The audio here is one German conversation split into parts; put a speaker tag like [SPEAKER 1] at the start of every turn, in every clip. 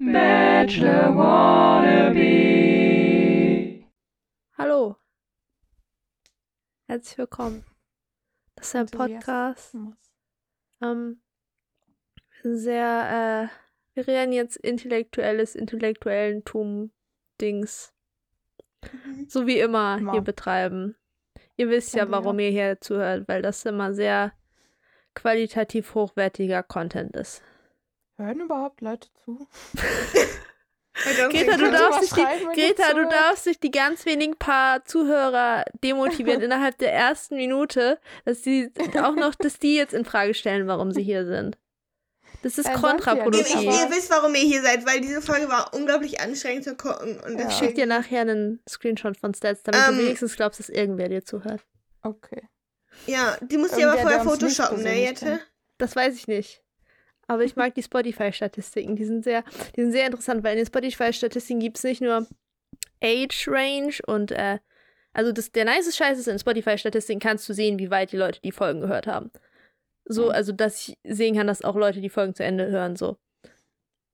[SPEAKER 1] Bachelor Wannabe.
[SPEAKER 2] Hallo. Herzlich willkommen. Das ist ein Podcast. Ähm, sehr, äh, wir reden jetzt intellektuelles, Intellektuellentum-Dings.
[SPEAKER 3] Mhm.
[SPEAKER 2] So wie immer,
[SPEAKER 3] Immer.
[SPEAKER 2] hier betreiben. Ihr wisst ja, warum ihr hier zuhört, weil das immer sehr qualitativ hochwertiger Content ist.
[SPEAKER 3] Hören überhaupt Leute zu?
[SPEAKER 2] Greta, du
[SPEAKER 3] du
[SPEAKER 2] darfst, dich die,
[SPEAKER 3] du
[SPEAKER 2] Greta, du darfst dich die ganz wenigen paar Zuhörer demotivieren innerhalb der ersten Minute, dass sie auch noch, dass die jetzt in Frage stellen, warum sie hier sind. Das ist
[SPEAKER 3] Äh, sie ja
[SPEAKER 4] Ihr,
[SPEAKER 2] kontraproduktiv.
[SPEAKER 3] nicht,
[SPEAKER 4] ihr wisst, warum ihr hier seid, weil diese Folge war unglaublich anstrengend zu gucken. Und
[SPEAKER 3] Ja.
[SPEAKER 2] Ich schick dir nachher einen Screenshot von Stats, damit
[SPEAKER 4] Ähm.
[SPEAKER 2] du wenigstens glaubst, dass irgendwer dir zuhört.
[SPEAKER 3] Okay.
[SPEAKER 4] ja, die musst ihr aber vorher
[SPEAKER 3] nicht
[SPEAKER 4] photoshoppen, ne, Jette?
[SPEAKER 2] Das weiß ich nicht. Aber ich mag die Spotify-Statistiken. Die sind sehr, die sind sehr interessant, weil in den Spotify-Statistiken gibt es nicht nur Age Range und äh, also das, der nice Scheiß ist, in Spotify-Statistiken kannst du sehen, wie weit die Leute die Folgen gehört haben. So,
[SPEAKER 3] Mhm.
[SPEAKER 2] also dass ich sehen kann, dass auch Leute die Folgen zu Ende hören, so.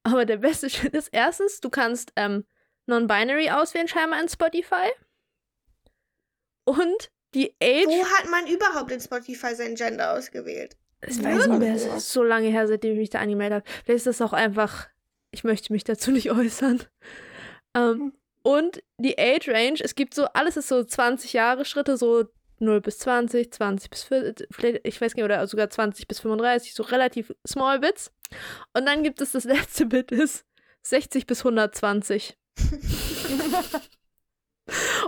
[SPEAKER 2] Aber der beste Schritt ist erstens, du kannst ähm, Non-Binary auswählen, scheinbar in Spotify. Und die Age.
[SPEAKER 4] Wo hat man überhaupt in Spotify sein Gender ausgewählt?
[SPEAKER 2] Ich weiß nicht mehr, es ist so lange her, seitdem ich mich da angemeldet habe. Vielleicht ist das auch einfach, ich möchte mich dazu nicht äußern. Ähm, und die Age Range, es gibt so, alles ist so 20 Jahre Schritte, so 0 bis 20, 20 bis 40, vielleicht, ich weiß nicht, oder sogar 20 bis 35, so relativ small Bits. Und dann gibt es das letzte Bit, ist 60 bis 120.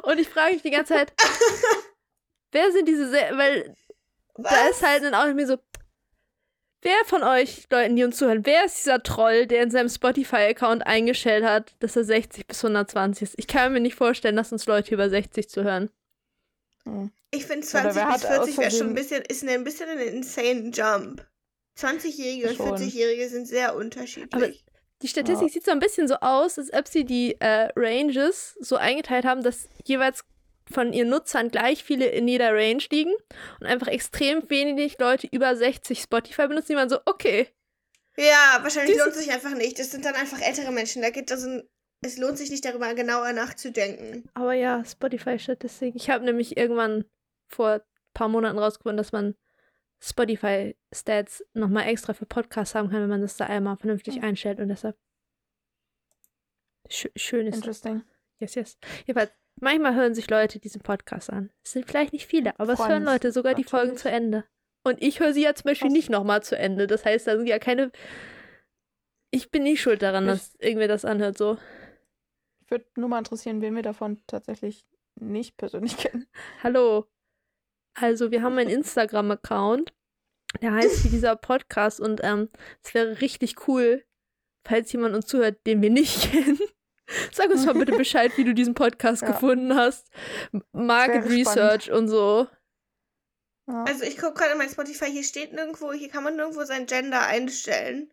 [SPEAKER 2] Und ich frage mich die ganze Zeit, wer sind diese, Se weil da ist halt dann auch mir so, wer von euch Leuten, die uns zuhören, wer ist dieser Troll, der in seinem Spotify-Account eingestellt hat, dass er 60 bis 120 ist? Ich kann mir nicht vorstellen, dass uns Leute über 60 zuhören.
[SPEAKER 3] Hm.
[SPEAKER 4] Ich finde
[SPEAKER 3] Oder
[SPEAKER 4] 20
[SPEAKER 3] wer
[SPEAKER 4] bis
[SPEAKER 3] hat
[SPEAKER 4] 40 wäre schon ein bisschen, ist ein bisschen ein insane Jump. 20-Jährige und
[SPEAKER 3] Schon.
[SPEAKER 4] 40-Jährige sind sehr unterschiedlich.
[SPEAKER 2] Die Statistik sieht so ein bisschen so aus, als ob sie die äh, Ranges so eingeteilt haben, dass jeweils von ihren Nutzern gleich viele in jeder Range liegen und einfach extrem wenig Leute über 60 Spotify benutzen, die man so, okay,
[SPEAKER 4] ja, wahrscheinlich lohnt es sich einfach nicht. Das sind dann einfach ältere Menschen. Da geht das ein, es lohnt sich nicht darüber genauer nachzudenken.
[SPEAKER 2] Aber ja, Spotify-Statistik. Ich habe nämlich irgendwann vor ein paar Monaten rausgefunden, dass man Spotify-Stats nochmal extra für Podcasts haben kann, wenn man das da einmal vernünftig
[SPEAKER 3] Hm.
[SPEAKER 2] einstellt und deshalb sch schön ist das.
[SPEAKER 3] Interesting.
[SPEAKER 2] Yes, yes. Jedenfalls, manchmal hören sich Leute diesen Podcast an. Es sind vielleicht nicht viele, aber es
[SPEAKER 3] Freuen
[SPEAKER 2] hören Leute sogar die Folgen
[SPEAKER 3] natürlich.
[SPEAKER 2] zu Ende. Und ich höre sie ja zum Beispiel
[SPEAKER 3] Krass.
[SPEAKER 2] nicht nochmal zu Ende. Das heißt, da sind ja keine. Ich bin nicht schuld daran,
[SPEAKER 3] Ich-
[SPEAKER 2] dass irgendwer das anhört, so.
[SPEAKER 3] Ich würde nur mal interessieren, wen wir davon tatsächlich nicht persönlich kennen.
[SPEAKER 2] Hallo. Also, wir haben einen Instagram-Account, der heißt wie dieser Podcast und ähm, es wäre richtig cool, falls jemand uns zuhört, den wir nicht kennen. Sag uns mal bitte Bescheid, wie du diesen Podcast
[SPEAKER 3] Ja.
[SPEAKER 2] gefunden hast. Market
[SPEAKER 3] wäre spannend.
[SPEAKER 2] Research und so.
[SPEAKER 4] Also ich gucke gerade in mein Spotify, hier steht nirgendwo, hier kann man nirgendwo sein Gender einstellen.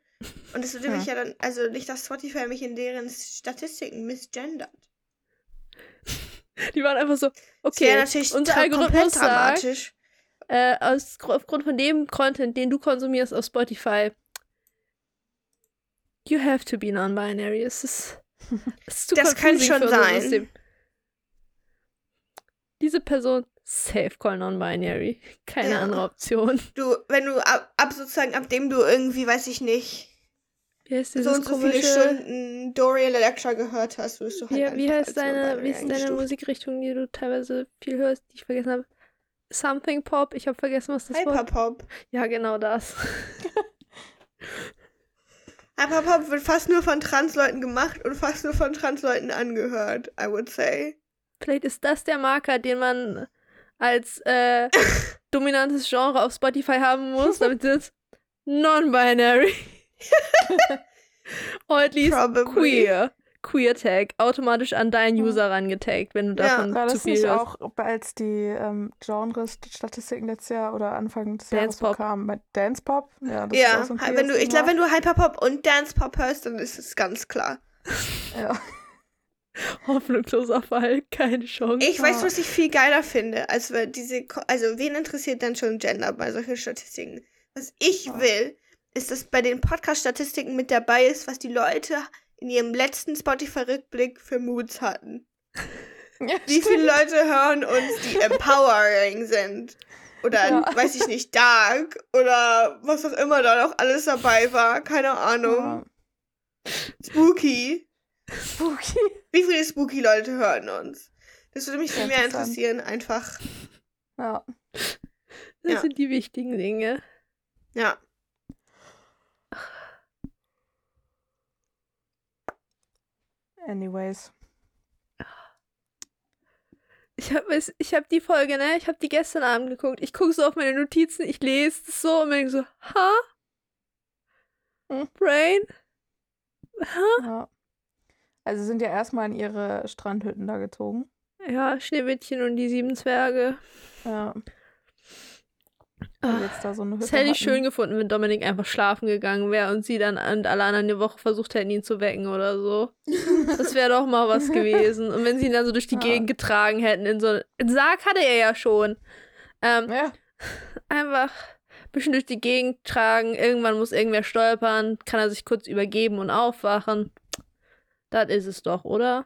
[SPEAKER 4] Und das würde mich ja dann, also nicht, dass Spotify mich in deren Statistiken misgendert.
[SPEAKER 2] Die waren einfach so, okay,
[SPEAKER 4] natürlich
[SPEAKER 2] unser Algorithmus
[SPEAKER 4] komplett
[SPEAKER 2] sagt,
[SPEAKER 4] dramatisch.
[SPEAKER 2] äh, aus, aufgrund von dem Content, den du konsumierst auf Spotify, you have to be non-binary. Es ist,
[SPEAKER 4] Das kann schon sein.
[SPEAKER 2] Diese Person, safe call non-binary. Keine
[SPEAKER 4] Ja.
[SPEAKER 2] andere Option.
[SPEAKER 4] Du, wenn du ab, ab sozusagen, ab dem du irgendwie, weiß ich nicht,
[SPEAKER 2] Wie heißt
[SPEAKER 4] so und so viele. Stunden Dorian Electra gehört hast, wirst du halt
[SPEAKER 2] Wie,
[SPEAKER 4] einfach
[SPEAKER 2] wie heißt deine, wie ist deine. Musikrichtung, die du teilweise viel hörst, die ich vergessen habe? Something Pop? Ich habe vergessen, was das war.
[SPEAKER 4] Hyperpop.
[SPEAKER 2] Ja, genau das.
[SPEAKER 4] Hyperpop wird fast nur von Transleuten gemacht und fast nur von Transleuten angehört, I would say.
[SPEAKER 2] Vielleicht ist das der Marker, den man als äh, dominantes Genre auf Spotify haben muss, damit es non-binary. Or at least
[SPEAKER 4] Probably.
[SPEAKER 2] queer. Queer Tag. Automatisch an deinen
[SPEAKER 3] Ja.
[SPEAKER 2] User rangetaggt, wenn du
[SPEAKER 4] Ja.
[SPEAKER 2] davon
[SPEAKER 3] War
[SPEAKER 2] zu
[SPEAKER 3] das
[SPEAKER 2] viel
[SPEAKER 3] nicht
[SPEAKER 2] hörst.
[SPEAKER 3] auch, als die ähm, Genres-Statistiken letztes Jahr oder Anfang des Jahres so
[SPEAKER 2] Dance-Pop.
[SPEAKER 3] kamen? Mit Dance Pop? Ja, das ist
[SPEAKER 4] Ja,
[SPEAKER 3] auch so ein
[SPEAKER 4] wenn du, ich glaube, wenn du Hyperpop und Dancepop hörst, dann ist es ganz klar.
[SPEAKER 3] Ja.
[SPEAKER 2] Hoffnungsloser Fall, keine Chance.
[SPEAKER 4] Ich weiß, was ich viel geiler finde, als diese, also wen interessiert denn schon Gender bei solchen Statistiken? Was ich
[SPEAKER 3] Ja.
[SPEAKER 4] will, ist, dass bei den Podcast-Statistiken mit dabei ist, was die Leute in ihrem letzten Spotify-Rückblick für Moods hatten.
[SPEAKER 3] Ja,
[SPEAKER 4] Wie viele Leute hören uns, die empowering sind? Oder,
[SPEAKER 3] Ja.
[SPEAKER 4] weiß ich nicht, dark oder was auch immer da noch alles dabei war. Keine Ahnung.
[SPEAKER 3] Ja.
[SPEAKER 4] Spooky.
[SPEAKER 3] Spooky.
[SPEAKER 4] Wie viele Spooky-Leute hören uns? Das würde mich viel mehr interessieren, einfach.
[SPEAKER 3] Ja.
[SPEAKER 2] Das
[SPEAKER 4] Ja.
[SPEAKER 2] sind die wichtigen Dinge.
[SPEAKER 4] Ja.
[SPEAKER 3] Anyways.
[SPEAKER 2] Ich habe ich hab die Folge, ne? Ich habe die gestern Abend geguckt. Ich gucke so auf meine Notizen, ich lese es so und denke so, ha?
[SPEAKER 3] Hm.
[SPEAKER 2] Brain? Ha?
[SPEAKER 3] Ja. Also sind ja erstmal in ihre Strandhütten da gezogen.
[SPEAKER 2] Ja, Schneewittchen und die sieben Zwerge.
[SPEAKER 3] Ja.
[SPEAKER 2] Ah,
[SPEAKER 3] jetzt da so eine Hütte
[SPEAKER 2] Das hätte ich schön gefunden, wenn Dominik einfach schlafen gegangen wäre und sie dann und alle anderen eine Woche versucht hätten, ihn zu wecken oder so. Das wäre doch mal was gewesen. Und wenn sie ihn dann so durch die
[SPEAKER 3] Ja.
[SPEAKER 2] Gegend getragen hätten, in so einen Sarg hatte er ja schon. Ähm,
[SPEAKER 3] Ja.
[SPEAKER 2] einfach ein bisschen durch die Gegend tragen. Irgendwann muss irgendwer stolpern, kann er sich kurz übergeben und aufwachen. Das ist es doch, oder?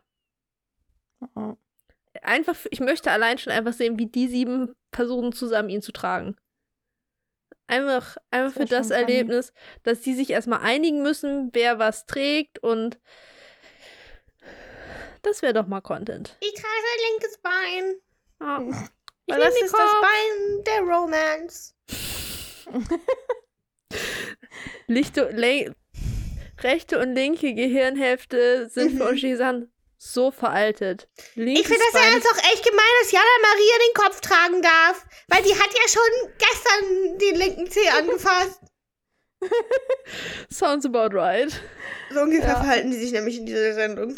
[SPEAKER 3] Ja.
[SPEAKER 2] Einfach, ich möchte allein schon einfach sehen, wie die sieben versuchen, zusammen ihn zu tragen. Einfach, einfach
[SPEAKER 3] wär
[SPEAKER 2] für das
[SPEAKER 3] schon funny.
[SPEAKER 2] Erlebnis, dass die sich erstmal einigen müssen, wer was trägt und das wäre doch mal Content.
[SPEAKER 4] Ich trage sein linkes Bein.
[SPEAKER 2] Ja. Ich
[SPEAKER 4] Weil das ist das
[SPEAKER 2] Kopf.
[SPEAKER 4] Bein der Romance.
[SPEAKER 2] Lichte, le rechte und linke Gehirnhälfte sind für
[SPEAKER 4] Mhm.
[SPEAKER 2] So veraltet. Linkes
[SPEAKER 4] Ich finde das ja jetzt auch echt gemein, dass Jana Maria den Kopf tragen darf. Weil die hat ja schon gestern den linken Zeh angefasst.
[SPEAKER 2] Sounds about right.
[SPEAKER 4] So ungefähr
[SPEAKER 3] Ja.
[SPEAKER 4] verhalten die sich nämlich in dieser Sendung.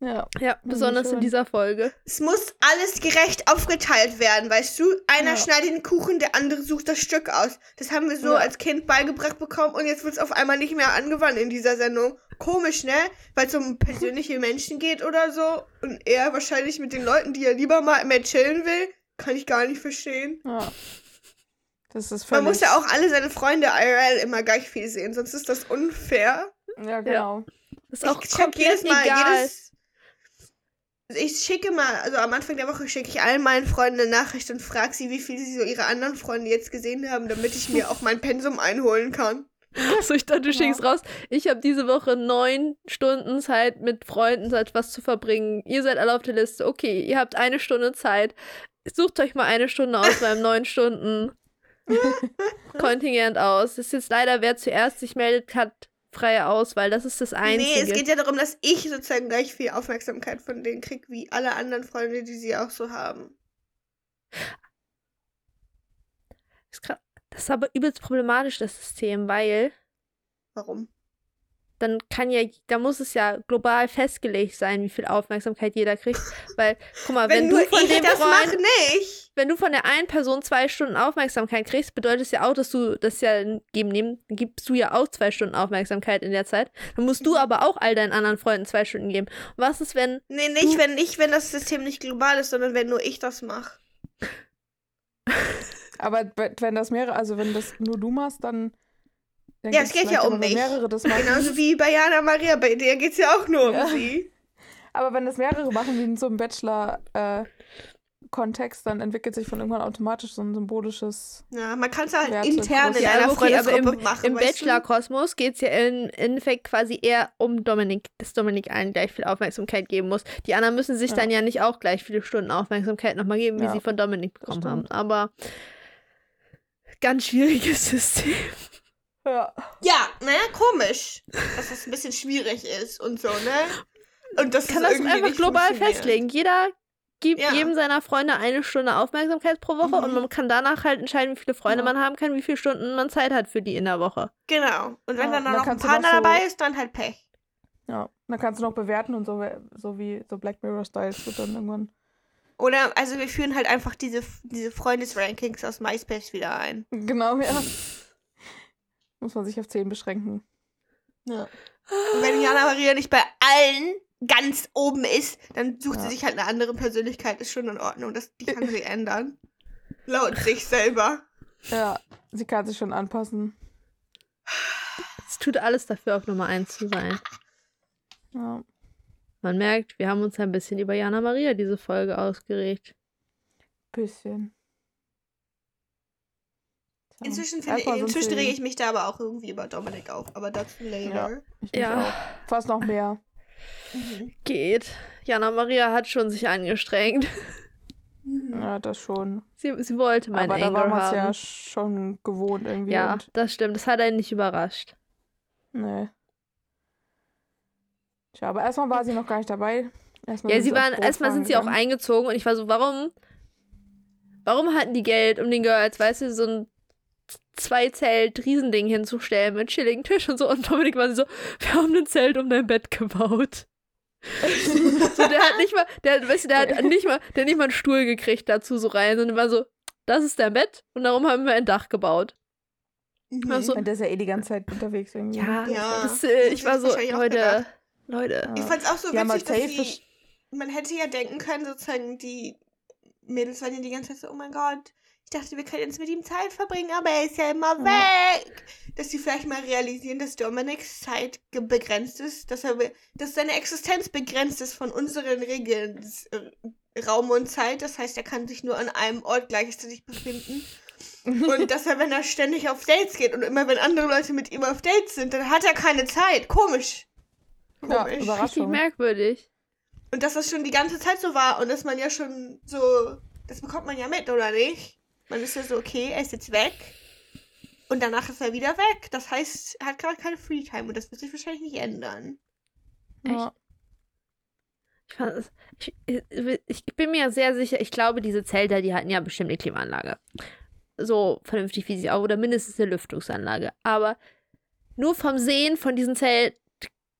[SPEAKER 3] Ja.
[SPEAKER 2] Ja, besonders in
[SPEAKER 3] schon.
[SPEAKER 2] dieser Folge.
[SPEAKER 4] Es muss alles gerecht aufgeteilt werden, weißt du? Einer
[SPEAKER 3] Ja.
[SPEAKER 4] schneidet den Kuchen, der andere sucht das Stück aus. Das haben wir so
[SPEAKER 3] Ja.
[SPEAKER 4] als Kind beigebracht bekommen und jetzt wird es auf einmal nicht mehr angewandt in dieser Sendung. Komisch, ne? Weil es um persönliche Menschen geht oder so. Und er wahrscheinlich mit den Leuten, die er lieber mal mehr chillen will. Kann ich gar nicht verstehen.
[SPEAKER 3] ja. Das ist
[SPEAKER 4] Man muss ja auch alle seine Freunde IRL immer gleich viel sehen, sonst ist das unfair.
[SPEAKER 3] Ja, genau.
[SPEAKER 2] Ist auch
[SPEAKER 4] ich check jedes Mal,
[SPEAKER 2] egal.
[SPEAKER 4] jedes. Ich schicke mal, also am Anfang der Woche schicke ich allen meinen Freunden eine Nachricht und frage sie, wie viel sie so ihre anderen Freunde jetzt gesehen haben, damit ich mir auch mein Pensum einholen kann.
[SPEAKER 2] Achso, ich dachte, du schickst raus. Ich habe diese Woche neun Stunden Zeit, mit Freunden etwas zu verbringen. Ihr seid alle auf der Liste. Okay, ihr habt eine Stunde Zeit. Sucht euch mal eine Stunde aus beim neun Stunden Kontingent aus. Das ist jetzt leider, wer zuerst sich meldet, hat freie Auswahl. Das ist das Einzige.
[SPEAKER 4] Nee, es geht ja darum, dass ich sozusagen gleich viel Aufmerksamkeit von denen kriege, wie alle anderen Freunde, die sie auch so haben.
[SPEAKER 2] ist gra- das ist aber übelst problematisch, das System, weil
[SPEAKER 4] Warum?
[SPEAKER 2] dann kann ja, da muss es ja global festgelegt sein, wie viel Aufmerksamkeit jeder kriegt. Weil, guck mal, wenn,
[SPEAKER 4] Wenn,
[SPEAKER 2] du von
[SPEAKER 4] ich
[SPEAKER 2] dem Freund, wenn du von der einen Person zwei Stunden Aufmerksamkeit kriegst, bedeutet es ja auch, dass du das ja geben nehmen, gibst du ja auch zwei Stunden Aufmerksamkeit in der Zeit. Dann musst du
[SPEAKER 4] Mhm.
[SPEAKER 2] aber auch all deinen anderen Freunden zwei Stunden geben. Und was ist, wenn
[SPEAKER 4] Nee, nicht, wenn nicht, wenn das System nicht global ist, sondern wenn nur ich das mache.
[SPEAKER 3] Aber wenn das mehrere, also wenn das nur du machst, dann. dann
[SPEAKER 4] Ja, es geht ja um mich.
[SPEAKER 3] mehrere das machen.
[SPEAKER 4] Genauso wie bei Jana Maria, bei der geht es ja auch nur um
[SPEAKER 3] Ja.
[SPEAKER 4] sie.
[SPEAKER 3] Aber wenn das mehrere machen, wie in so einem Bachelor-Kontext, dann entwickelt sich von irgendwann automatisch so ein symbolisches.
[SPEAKER 4] Ja, man kann es halt
[SPEAKER 3] Werte,
[SPEAKER 4] intern in einer
[SPEAKER 2] okay, aber
[SPEAKER 4] Freundesgruppe
[SPEAKER 2] im,
[SPEAKER 4] machen.
[SPEAKER 2] im? Bachelor-Kosmos geht es ja im Endeffekt quasi eher um Dominik, dass Dominik allen gleich viel Aufmerksamkeit geben muss. Die anderen müssen sich
[SPEAKER 3] Ja.
[SPEAKER 2] dann ja nicht auch gleich viele Stunden Aufmerksamkeit nochmal geben, wie
[SPEAKER 3] Ja,
[SPEAKER 2] sie von Dominik bekommen haben. Aber ganz schwieriges System.
[SPEAKER 3] Ja.
[SPEAKER 4] Ja, naja, komisch, dass das ein bisschen schwierig ist und so, ne? Und das
[SPEAKER 2] Kann das einfach global festlegen. Jeder gibt
[SPEAKER 4] Ja.
[SPEAKER 2] jedem seiner Freunde eine Stunde Aufmerksamkeit pro Woche
[SPEAKER 4] Mhm.
[SPEAKER 2] und man kann danach halt entscheiden, wie viele Freunde
[SPEAKER 3] Ja.
[SPEAKER 2] man haben kann, wie viele Stunden man Zeit hat für die in der Woche.
[SPEAKER 4] Genau. Und wenn
[SPEAKER 3] Ja,
[SPEAKER 4] dann
[SPEAKER 3] dann
[SPEAKER 4] noch ein Partner
[SPEAKER 3] so-
[SPEAKER 4] dabei ist, dann halt Pech.
[SPEAKER 3] Ja. Dann kannst du noch bewerten und so, so wie so Black Mirror-Styles wird dann irgendwann.
[SPEAKER 4] Oder, also wir führen halt einfach diese, diese Freundesrankings aus MySpace wieder ein.
[SPEAKER 3] Genau, ja. Muss man sich auf 10 beschränken.
[SPEAKER 4] Ja. Und wenn Jana Maria nicht bei allen ganz oben ist, dann sucht
[SPEAKER 3] Ja.
[SPEAKER 4] sie sich halt eine andere Persönlichkeit, ist schon in Ordnung. Das, die kann sie ändern. Laut sich selber.
[SPEAKER 3] Ja, sie kann sich schon anpassen.
[SPEAKER 2] Es tut alles dafür, auf Nummer 1 zu sein.
[SPEAKER 3] Ja.
[SPEAKER 2] Man merkt, wir haben uns ein bisschen über Jana Maria diese Folge ausgeregt.
[SPEAKER 3] Bisschen. So.
[SPEAKER 4] Inzwischen, finde, inzwischen rege ich mich da aber auch irgendwie über Dominik auf. Aber dazu later.
[SPEAKER 2] Ja.
[SPEAKER 3] auch. Fast noch mehr.
[SPEAKER 4] Mhm.
[SPEAKER 2] Geht. Jana Maria hat schon sich angestrengt.
[SPEAKER 4] Mhm.
[SPEAKER 3] Ja, das schon.
[SPEAKER 2] Sie, sie wollte meinen
[SPEAKER 3] Aber da war
[SPEAKER 2] Anger
[SPEAKER 3] man es ja
[SPEAKER 2] Ja,
[SPEAKER 3] schon gewohnt irgendwie. Und,
[SPEAKER 2] das stimmt. Das hat einen nicht überrascht.
[SPEAKER 3] nee. Tja, aber erstmal war sie noch gar nicht dabei. Erstmal
[SPEAKER 2] Ja,
[SPEAKER 3] sind
[SPEAKER 2] sie waren, erstmal sind sie auch eingezogen und ich war so, warum, warum hatten die Geld, um den Girls, weißt du, so ein Zwei-Zelt-Riesending hinzustellen mit chilligen Tisch und so und Dominik war so, wir haben ein Zelt um dein Bett gebaut. so, der hat nicht mal, der, weißt du, der hat nicht mal, der hat nicht mal einen Stuhl gekriegt dazu so rein, sondern war so, das ist dein Bett und darum haben wir ein Dach gebaut.
[SPEAKER 4] Mhm.
[SPEAKER 2] Also-
[SPEAKER 3] Und der ist ja eh die ganze Zeit unterwegs irgendwie.
[SPEAKER 2] Ja,
[SPEAKER 4] Ja.
[SPEAKER 2] Das, äh, ich war so, Leute,
[SPEAKER 4] gedacht.
[SPEAKER 2] Leute.
[SPEAKER 4] Ich fand's auch so
[SPEAKER 3] Ja,
[SPEAKER 4] witzig, dass sie, man hätte ja denken können, sozusagen, die Mädels waren ja die ganze Zeit so, oh mein Gott, ich dachte, wir können jetzt mit ihm Zeit verbringen, aber er ist ja immer
[SPEAKER 3] Ja.
[SPEAKER 4] weg. Dass sie vielleicht mal realisieren, dass Dominics Zeit begrenzt ist, dass er, dass seine Existenz begrenzt ist von unseren Regeln. äh, Raum und Zeit, das heißt, er kann sich nur an einem Ort gleichzeitig befinden. Und dass er, wenn er ständig auf Dates geht und immer wenn andere Leute mit ihm auf Dates sind, dann hat er keine Zeit. Komisch.
[SPEAKER 3] Ja,
[SPEAKER 4] Komisch.
[SPEAKER 2] Richtig
[SPEAKER 3] Überraschung.
[SPEAKER 2] merkwürdig.
[SPEAKER 4] Und dass das schon die ganze Zeit so war und dass man ja schon so, das bekommt man ja mit, oder nicht? Man ist ja so, okay, er ist jetzt weg und danach ist er wieder weg. Das heißt, er hat gerade keine Freetime und das wird sich wahrscheinlich nicht ändern.
[SPEAKER 3] Ja.
[SPEAKER 2] Ich, fand es- ich, ich, ich bin mir sehr sicher, ich glaube, diese Zelter, die hatten ja bestimmt eine Klimaanlage. So vernünftig wie sie auch, oder mindestens eine Lüftungsanlage. Aber nur vom Sehen von diesen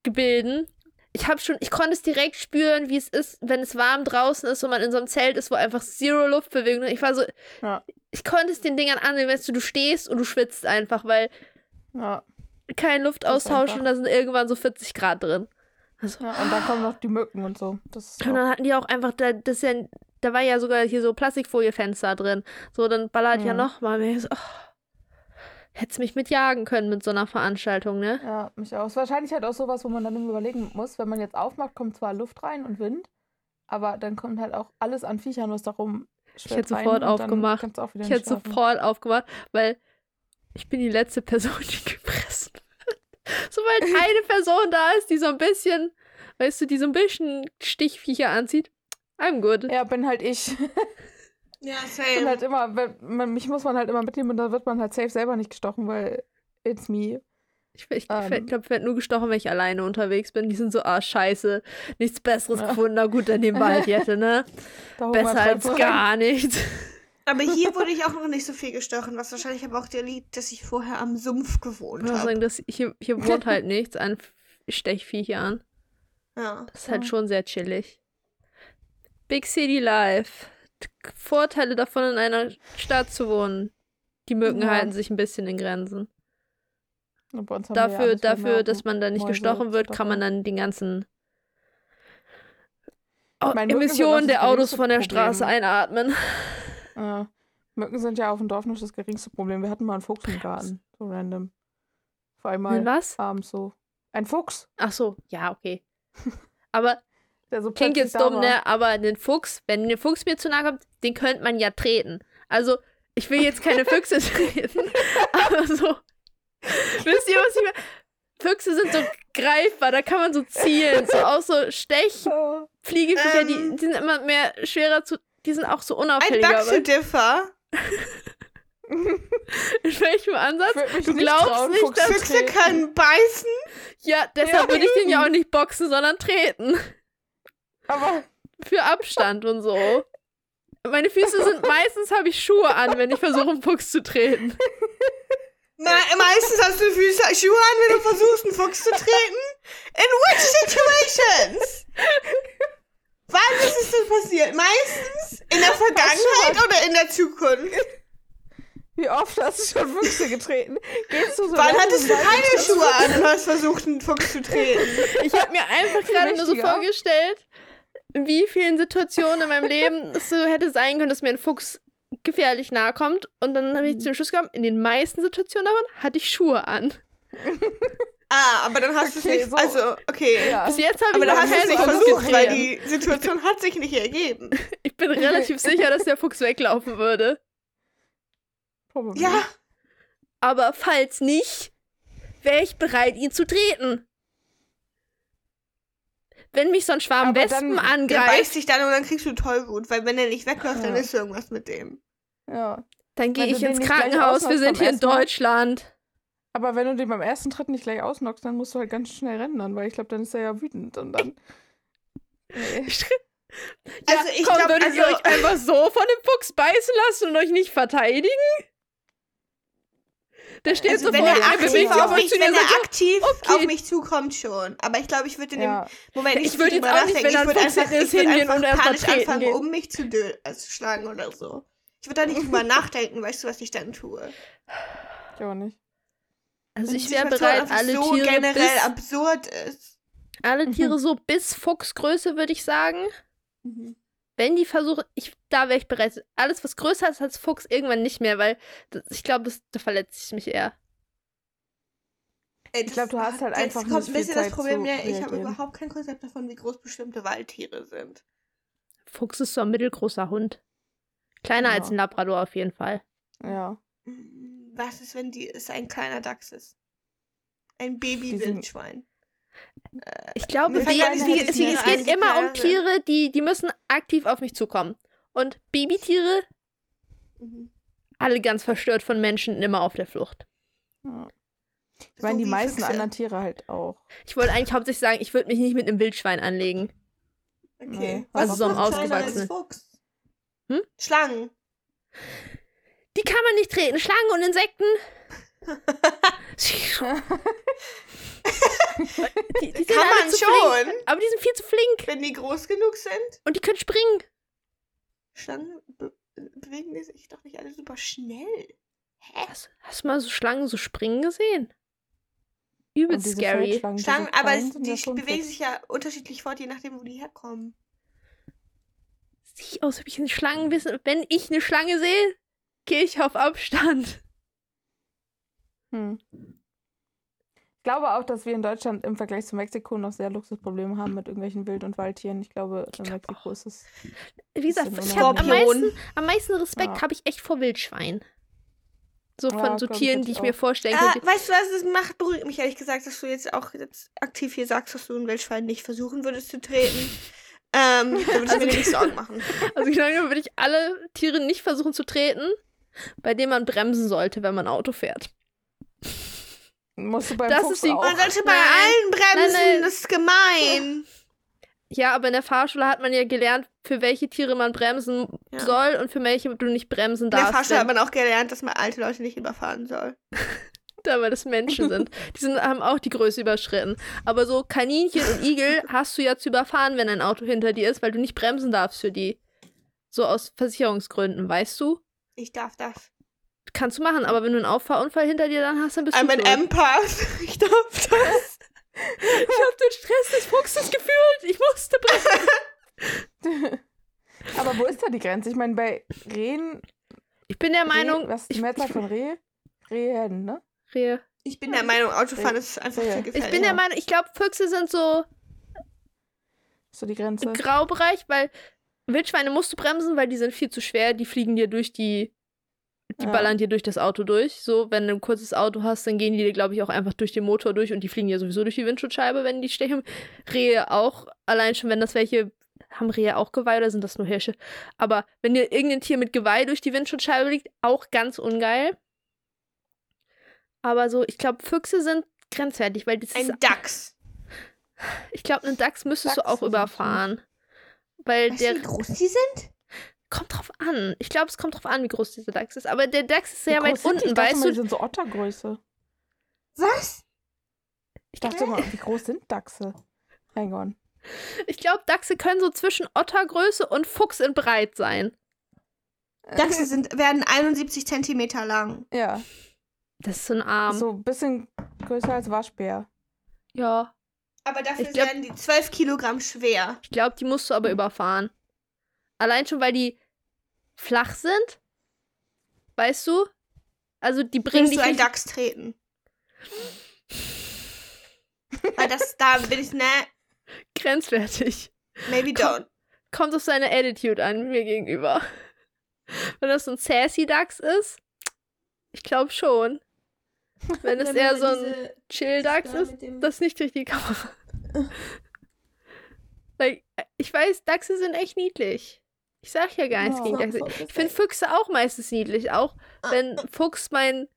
[SPEAKER 2] Zeltgebilden, ich habe schon, ich konnte es direkt spüren, wie es ist, wenn es warm draußen ist und man in so einem Zelt ist, wo einfach zero Luftbewegung ist. Ich war so,
[SPEAKER 3] Ja.
[SPEAKER 2] ich konnte es den Dingern ansehen, weißt du, du stehst und du schwitzt einfach, weil
[SPEAKER 3] Ja.
[SPEAKER 2] kein Luftaustausch und da sind irgendwann so 40 Grad drin. Also,
[SPEAKER 3] ja. Und dann kommen noch die Mücken und so.
[SPEAKER 2] Und dann hatten die auch einfach, da, das ist ja, da war ja sogar hier so Plastikfoliefenster drin. So, dann ballert ja
[SPEAKER 3] Mhm.
[SPEAKER 2] noch mal mehr. So, oh, hätt's mich mitjagen können mit so einer Veranstaltung, ne?
[SPEAKER 3] ja, mich auch. Ist wahrscheinlich halt auch sowas, wo man dann immer überlegen muss, wenn man jetzt aufmacht, kommt zwar Luft rein und Wind, aber dann kommt halt auch alles an Viechern, was darum
[SPEAKER 2] Ich hätte sofort aufgemacht. Ich hätte
[SPEAKER 3] schlafen.
[SPEAKER 2] sofort aufgemacht, weil ich bin die letzte Person, die gefressen wird. Sobald eine Person da ist, die so ein bisschen, weißt du, die so ein bisschen Stichviecher anzieht, I'm good.
[SPEAKER 3] Ja, bin halt ich.
[SPEAKER 4] Ja,
[SPEAKER 3] bin halt immer, wenn, man, mich muss man halt immer mitnehmen und dann wird man halt safe selber nicht gestochen, weil it's me.
[SPEAKER 2] Ich, ich,
[SPEAKER 3] Ähm.
[SPEAKER 2] ich glaube, ich werde nur gestochen, wenn ich alleine unterwegs bin. Die sind so, ah, scheiße, nichts Besseres
[SPEAKER 3] Ja.
[SPEAKER 2] gefunden. Na gut, dann nehmen wir halt jetzt, ne?
[SPEAKER 3] Da
[SPEAKER 2] Besser als
[SPEAKER 3] rein.
[SPEAKER 2] gar nichts.
[SPEAKER 4] Aber hier wurde ich auch noch nicht so viel gestochen, was wahrscheinlich aber auch der liegt, dass ich vorher am Sumpf
[SPEAKER 2] Ich
[SPEAKER 4] gewohnt
[SPEAKER 2] muss
[SPEAKER 4] habe.
[SPEAKER 2] sagen, das, hier, hier wohnt halt nichts an Stechvieh hier an.
[SPEAKER 4] Ja.
[SPEAKER 2] Das ist halt
[SPEAKER 3] Ja.
[SPEAKER 2] schon sehr chillig. Big City Life. Vorteile davon, in einer Stadt zu wohnen. Die Mücken
[SPEAKER 3] Ja.
[SPEAKER 2] halten sich ein bisschen in Grenzen.
[SPEAKER 3] Wir ja
[SPEAKER 2] Dafür, dafür dass man dann nicht
[SPEAKER 3] Mäuse,
[SPEAKER 2] gestochen wird, kann man dann den ganzen oh,
[SPEAKER 3] meine,
[SPEAKER 2] Emissionen der Autos von der
[SPEAKER 3] Problem.
[SPEAKER 2] Straße einatmen.
[SPEAKER 3] Ja. Mücken sind ja auf dem Dorf nicht das geringste Problem. Wir hatten mal einen Fuchs im Garten. So random. Vor allem mal
[SPEAKER 2] was?
[SPEAKER 3] abends so. Ein Fuchs,
[SPEAKER 2] Ach so, ja, okay. Aber
[SPEAKER 3] so
[SPEAKER 2] klingt jetzt dumm,
[SPEAKER 3] war.
[SPEAKER 2] ne? Aber den Fuchs, wenn der Fuchs mir zu nahe kommt, den könnte man ja treten. Also, ich will jetzt keine Füchse treten, aber so. Wisst ihr, was ich meine? Füchse sind so greifbar, da kann man so zielen, so auch so Stech,
[SPEAKER 3] Ja.
[SPEAKER 2] Fliegeviecher, die,
[SPEAKER 4] Ähm.
[SPEAKER 2] die sind immer mehr schwerer zu, die sind auch so
[SPEAKER 4] Ein
[SPEAKER 2] unauffälliger.
[SPEAKER 4] To differ.
[SPEAKER 2] In welchem Ansatz? Du
[SPEAKER 3] nicht
[SPEAKER 2] glaubst
[SPEAKER 3] trauen,
[SPEAKER 2] nicht, dass
[SPEAKER 4] Füchse können beißen.
[SPEAKER 2] Ja, deshalb würde ich den ja auch nicht boxen, sondern treten.
[SPEAKER 3] Aber
[SPEAKER 2] Für Abstand und so. Meine Füße sind meistens habe ich Schuhe an, wenn ich versuche, einen Fuchs zu treten.
[SPEAKER 4] Me meistens hast du Füße, Schuhe an, wenn du versuchst, einen Fuchs zu treten. In which situations? Wann ist es denn passiert? Meistens in der Vergangenheit oder in der Zukunft?
[SPEAKER 3] wie oft hast du schon Füchse getreten? Gehst du so
[SPEAKER 4] Wann hattest du keine Schuhe an und hast versucht, einen Fuchs zu treten?
[SPEAKER 2] Ich habe mir einfach gerade nur so vorgestellt, in wie vielen Situationen in meinem Leben es so hätte sein können, dass mir ein Fuchs gefährlich nahe kommt. Und dann habe ich zum Schluss gekommen, in den meisten Situationen davon hatte ich Schuhe an.
[SPEAKER 4] Ah, aber dann hast du es nicht.
[SPEAKER 3] so.
[SPEAKER 4] Also, okay.
[SPEAKER 3] Ja.
[SPEAKER 2] Bis jetzt habe
[SPEAKER 4] Aber
[SPEAKER 2] ich
[SPEAKER 4] dann
[SPEAKER 2] noch
[SPEAKER 4] hast du es nicht versucht, weil die Situation hat sich nicht ergeben.
[SPEAKER 2] Ich bin relativ sicher, dass der Fuchs weglaufen würde.
[SPEAKER 3] Probably.
[SPEAKER 4] Ja,
[SPEAKER 2] Aber falls nicht, wäre ich bereit, ihn zu treten. Wenn mich so ein Schwarm
[SPEAKER 3] Aber
[SPEAKER 2] Wespen
[SPEAKER 3] dann-
[SPEAKER 4] der
[SPEAKER 2] angreift,
[SPEAKER 4] beißt dich dann und dann kriegst du Tollwut, weil wenn er nicht wegläuft, dann
[SPEAKER 3] Ja.
[SPEAKER 4] ist irgendwas mit dem.
[SPEAKER 3] ja.
[SPEAKER 2] dann gehe ich ins Krankenhaus. Wir sind hier in. Deutschland.
[SPEAKER 3] Aber wenn du den beim ersten Tritt nicht gleich ausnockst, dann musst du halt ganz schnell rennen dann, weil ich glaube, dann ist er ja wütend und dann. Nee.
[SPEAKER 2] Ja,
[SPEAKER 4] Also ich
[SPEAKER 2] komm,
[SPEAKER 4] glaub,
[SPEAKER 2] würdet ihr
[SPEAKER 4] also-
[SPEAKER 2] euch einfach so von dem Fuchs beißen lassen und euch nicht verteidigen? Der steht
[SPEAKER 4] Also
[SPEAKER 2] so
[SPEAKER 4] wenn
[SPEAKER 2] vor
[SPEAKER 4] er
[SPEAKER 2] er
[SPEAKER 4] aktiv, auf mich, wenn er aktiv
[SPEAKER 2] okay.
[SPEAKER 4] auf mich zukommt schon. Aber ich glaube, ich würde in dem
[SPEAKER 3] Ja,
[SPEAKER 4] Moment nicht
[SPEAKER 2] ich würd
[SPEAKER 4] so
[SPEAKER 2] jetzt auch nicht,
[SPEAKER 4] nachdenken.
[SPEAKER 2] wenn
[SPEAKER 4] würde
[SPEAKER 2] Fuchs
[SPEAKER 4] einfach,
[SPEAKER 2] ist,
[SPEAKER 4] ich würd
[SPEAKER 2] hingehen und
[SPEAKER 4] einfach
[SPEAKER 2] erst mal
[SPEAKER 4] panisch
[SPEAKER 2] treten
[SPEAKER 4] anfangen,
[SPEAKER 2] gehen.
[SPEAKER 4] um mich zu, äh, zu schlagen oder so. Ich würde da nicht drüber nachdenken, weißt du, was ich dann tue.
[SPEAKER 3] ich auch nicht.
[SPEAKER 2] Also ich wäre bereit, alle
[SPEAKER 4] so
[SPEAKER 2] Tiere
[SPEAKER 4] generell
[SPEAKER 2] bis,
[SPEAKER 4] absurd ist.
[SPEAKER 2] alle
[SPEAKER 3] Mhm.
[SPEAKER 2] Tiere so bis Fuchsgröße, würde ich sagen. Wenn die versuchen, ich, da wäre ich bereit. Alles, was größer ist als Fuchs, irgendwann nicht mehr, weil das, ich glaube, das- da verletze ich mich eher.
[SPEAKER 4] Ey,
[SPEAKER 3] Ich glaub,
[SPEAKER 4] das-
[SPEAKER 3] du hast halt
[SPEAKER 4] jetzt
[SPEAKER 3] einfach
[SPEAKER 4] kommt
[SPEAKER 3] nicht
[SPEAKER 4] ein
[SPEAKER 3] viel
[SPEAKER 4] bisschen das
[SPEAKER 3] Zeit
[SPEAKER 4] Problem,
[SPEAKER 3] zu
[SPEAKER 4] ja, ich habe überhaupt kein Konzept davon, wie groß bestimmte Waldtiere sind.
[SPEAKER 2] Fuchs ist so ein mittelgroßer Hund. Kleiner
[SPEAKER 3] Ja.
[SPEAKER 2] als ein Labrador auf jeden Fall.
[SPEAKER 3] Ja.
[SPEAKER 4] Hm, Was ist, wenn die es ein kleiner Dachs ist? Ein Baby-Wildschwein.
[SPEAKER 2] Ich glaube, es, es, wie, es geht immer um Tiere, die, die müssen aktiv auf mich zukommen. Und Babytiere,
[SPEAKER 4] Mhm.
[SPEAKER 2] alle ganz verstört von Menschen, immer auf der Flucht.
[SPEAKER 3] ja. Ich meine,
[SPEAKER 4] So
[SPEAKER 3] die meisten
[SPEAKER 4] Füchse.
[SPEAKER 3] anderen Tiere halt auch.
[SPEAKER 2] Ich wollte eigentlich hauptsächlich sagen, ich würde mich nicht mit einem Wildschwein anlegen.
[SPEAKER 4] Okay. Was
[SPEAKER 2] also
[SPEAKER 4] ist
[SPEAKER 2] so
[SPEAKER 4] als
[SPEAKER 2] Ausgewachsenen.
[SPEAKER 4] Fuchs?
[SPEAKER 2] Hm?
[SPEAKER 4] Schlangen.
[SPEAKER 2] Die kann man nicht treten. Schlangen und Insekten. die, die
[SPEAKER 4] Kann man schon,
[SPEAKER 2] Flink, aber die sind viel zu flink.
[SPEAKER 4] wenn die groß genug sind.
[SPEAKER 2] Und die können springen.
[SPEAKER 4] Schlangen be bewegen die sich doch nicht alle super schnell. Hä?
[SPEAKER 2] Hast, hast du mal so Schlangen so springen gesehen?
[SPEAKER 3] Diese
[SPEAKER 2] scary.
[SPEAKER 4] Schlangen,
[SPEAKER 3] so
[SPEAKER 4] aber die bewegen sich ja unterschiedlich fort, je nachdem, wo die herkommen.
[SPEAKER 2] Sieht aus, ob ich eine Schlange wissen. Wenn ich eine Schlange sehe, gehe ich auf Abstand.
[SPEAKER 3] Hm. Ich glaube auch, dass wir in Deutschland im Vergleich zu Mexiko noch sehr Luxusprobleme haben mit irgendwelchen Wild- und Waldtieren. Ich glaube, in
[SPEAKER 2] glaub
[SPEAKER 3] Mexiko
[SPEAKER 2] auch.
[SPEAKER 3] ist es.
[SPEAKER 2] Wie gesagt, ich hab am meisten, am meisten Respekt
[SPEAKER 3] Ja.
[SPEAKER 2] habe ich echt vor Wildschwein. So
[SPEAKER 3] Ja,
[SPEAKER 2] von so
[SPEAKER 3] glaub ich,
[SPEAKER 2] Tieren, die
[SPEAKER 3] ich
[SPEAKER 2] ich mir
[SPEAKER 3] auch.
[SPEAKER 2] vorstellen
[SPEAKER 4] Ah,
[SPEAKER 2] könnte.
[SPEAKER 4] weißt du, was es macht? Beruhigt mich ehrlich gesagt, dass du jetzt auch jetzt aktiv hier sagst, dass du ein Wildschwein nicht versuchen würdest zu treten. Ähm, da würde ich mir nämlich Sorgen machen.
[SPEAKER 2] Also genau würde ich alle Tiere nicht versuchen zu treten, bei denen man bremsen sollte, wenn man Auto fährt.
[SPEAKER 3] Musst du beim
[SPEAKER 2] Das
[SPEAKER 3] Fuchs
[SPEAKER 2] ist die-
[SPEAKER 3] auch.
[SPEAKER 4] Man sollte bei
[SPEAKER 2] Nein.
[SPEAKER 4] allen bremsen,
[SPEAKER 2] Nein, nein.
[SPEAKER 4] das ist gemein.
[SPEAKER 2] Ja, aber in der Fahrschule hat man ja gelernt, für welche Tiere man bremsen
[SPEAKER 4] Ja.
[SPEAKER 2] soll und für welche du nicht bremsen
[SPEAKER 4] In der
[SPEAKER 2] darfst.
[SPEAKER 4] Fahrschule hat man auch gelernt, dass man alte Leute nicht überfahren soll.
[SPEAKER 2] da weil das Menschen sind. Die sind, haben auch die Größe überschritten. Aber so Kaninchen und Igel hast du ja zu überfahren, wenn ein Auto hinter dir ist, weil du nicht bremsen darfst für die. So aus Versicherungsgründen, weißt du?
[SPEAKER 4] Ich darf das.
[SPEAKER 2] Kannst du machen, aber wenn du einen Auffahrunfall hinter dir dann hast, dann bist
[SPEAKER 4] I'm
[SPEAKER 2] du
[SPEAKER 4] an
[SPEAKER 2] schuld.
[SPEAKER 4] Empath. Ich darf das.
[SPEAKER 2] Ich hab den Stress des Fuchses gefühlt. Ich musste bremsen.
[SPEAKER 3] Aber wo ist da die Grenze? Ich meine, bei Rehen.
[SPEAKER 2] Ich bin der Meinung,
[SPEAKER 3] Reh, was ist die
[SPEAKER 2] ich,
[SPEAKER 3] Mehrzahl
[SPEAKER 2] ich,
[SPEAKER 3] von Reh? Rehen, ne?
[SPEAKER 2] Rehe.
[SPEAKER 4] Ich bin der Meinung, Autofahren ist einfach
[SPEAKER 3] Ich
[SPEAKER 4] gefährlich.
[SPEAKER 2] ich bin der Meinung, ich glaube, Füchse sind so
[SPEAKER 3] So die Grenze.
[SPEAKER 2] im Graubereich, weil Wildschweine musst du bremsen, weil die sind viel zu schwer. Die fliegen dir durch die. Die
[SPEAKER 3] Ja.
[SPEAKER 2] ballern dir durch das Auto durch. So, wenn du ein kurzes Auto hast, dann gehen die dir, glaube ich, auch einfach durch den Motor durch und die fliegen ja sowieso durch die Windschutzscheibe, wenn die stechen. Rehe auch, allein schon, wenn das welche. Haben Rehe auch Geweih oder sind das nur Hirsche? Aber wenn dir irgendein Tier mit Geweih durch die Windschutzscheibe liegt, auch ganz ungeil. Aber so, ich glaube, Füchse sind grenzwertig, weil das ist.
[SPEAKER 4] Ein Dachs.
[SPEAKER 2] Ich glaube, einen Dachs müsstest du
[SPEAKER 3] Dachse
[SPEAKER 2] auch überfahren. Weil
[SPEAKER 4] Weißt
[SPEAKER 2] der.
[SPEAKER 4] du, wie groß die sind?
[SPEAKER 2] Kommt drauf an. Ich glaube, es kommt drauf an, wie groß dieser Dachs ist. Aber der Dachs ist
[SPEAKER 3] Wie
[SPEAKER 2] sehr
[SPEAKER 3] groß
[SPEAKER 2] weit
[SPEAKER 3] sind die?
[SPEAKER 2] unten,
[SPEAKER 3] ich dachte
[SPEAKER 2] weißt
[SPEAKER 3] mal, Die
[SPEAKER 2] du?
[SPEAKER 3] sind so Ottergröße.
[SPEAKER 4] Was?
[SPEAKER 3] Ich dachte mal, wie groß sind Dachse? Hang on.
[SPEAKER 2] Ich glaube, Dachse können so zwischen Ottergröße und Fuchs in breit sein.
[SPEAKER 4] Dachse sind, werden 71 Zentimeter lang.
[SPEAKER 3] Ja,
[SPEAKER 2] Das ist so ein Arm.
[SPEAKER 3] so ein bisschen größer als Waschbär.
[SPEAKER 2] Ja.
[SPEAKER 4] Aber dafür
[SPEAKER 2] glaub-
[SPEAKER 4] werden die 12 Kilogramm schwer.
[SPEAKER 2] Ich glaube, die musst du aber überfahren. Allein schon, weil die flach sind. Weißt du? Also, die bringen
[SPEAKER 4] Bringst
[SPEAKER 2] dich
[SPEAKER 4] du
[SPEAKER 2] nicht.
[SPEAKER 4] Dachs treten? Weil das, da bin ich, ne,
[SPEAKER 2] Grenzwertig.
[SPEAKER 4] maybe don't.
[SPEAKER 2] Kommt auf seine Attitude an mir gegenüber. Wenn das so ein Sassy Dachs ist, ich glaube schon. Wenn es eher so ein Chill Dachs
[SPEAKER 1] da
[SPEAKER 2] ist, das ist nicht durch die Kamera. Äh, ich weiß, Dachse sind echt niedlich. Ich sag ja gar nichts
[SPEAKER 1] Ja,
[SPEAKER 2] gegen Dachse.
[SPEAKER 1] ist
[SPEAKER 2] Ich finde. Füchse auch meistens niedlich, auch
[SPEAKER 1] Ah.
[SPEAKER 2] wenn Fuchs mein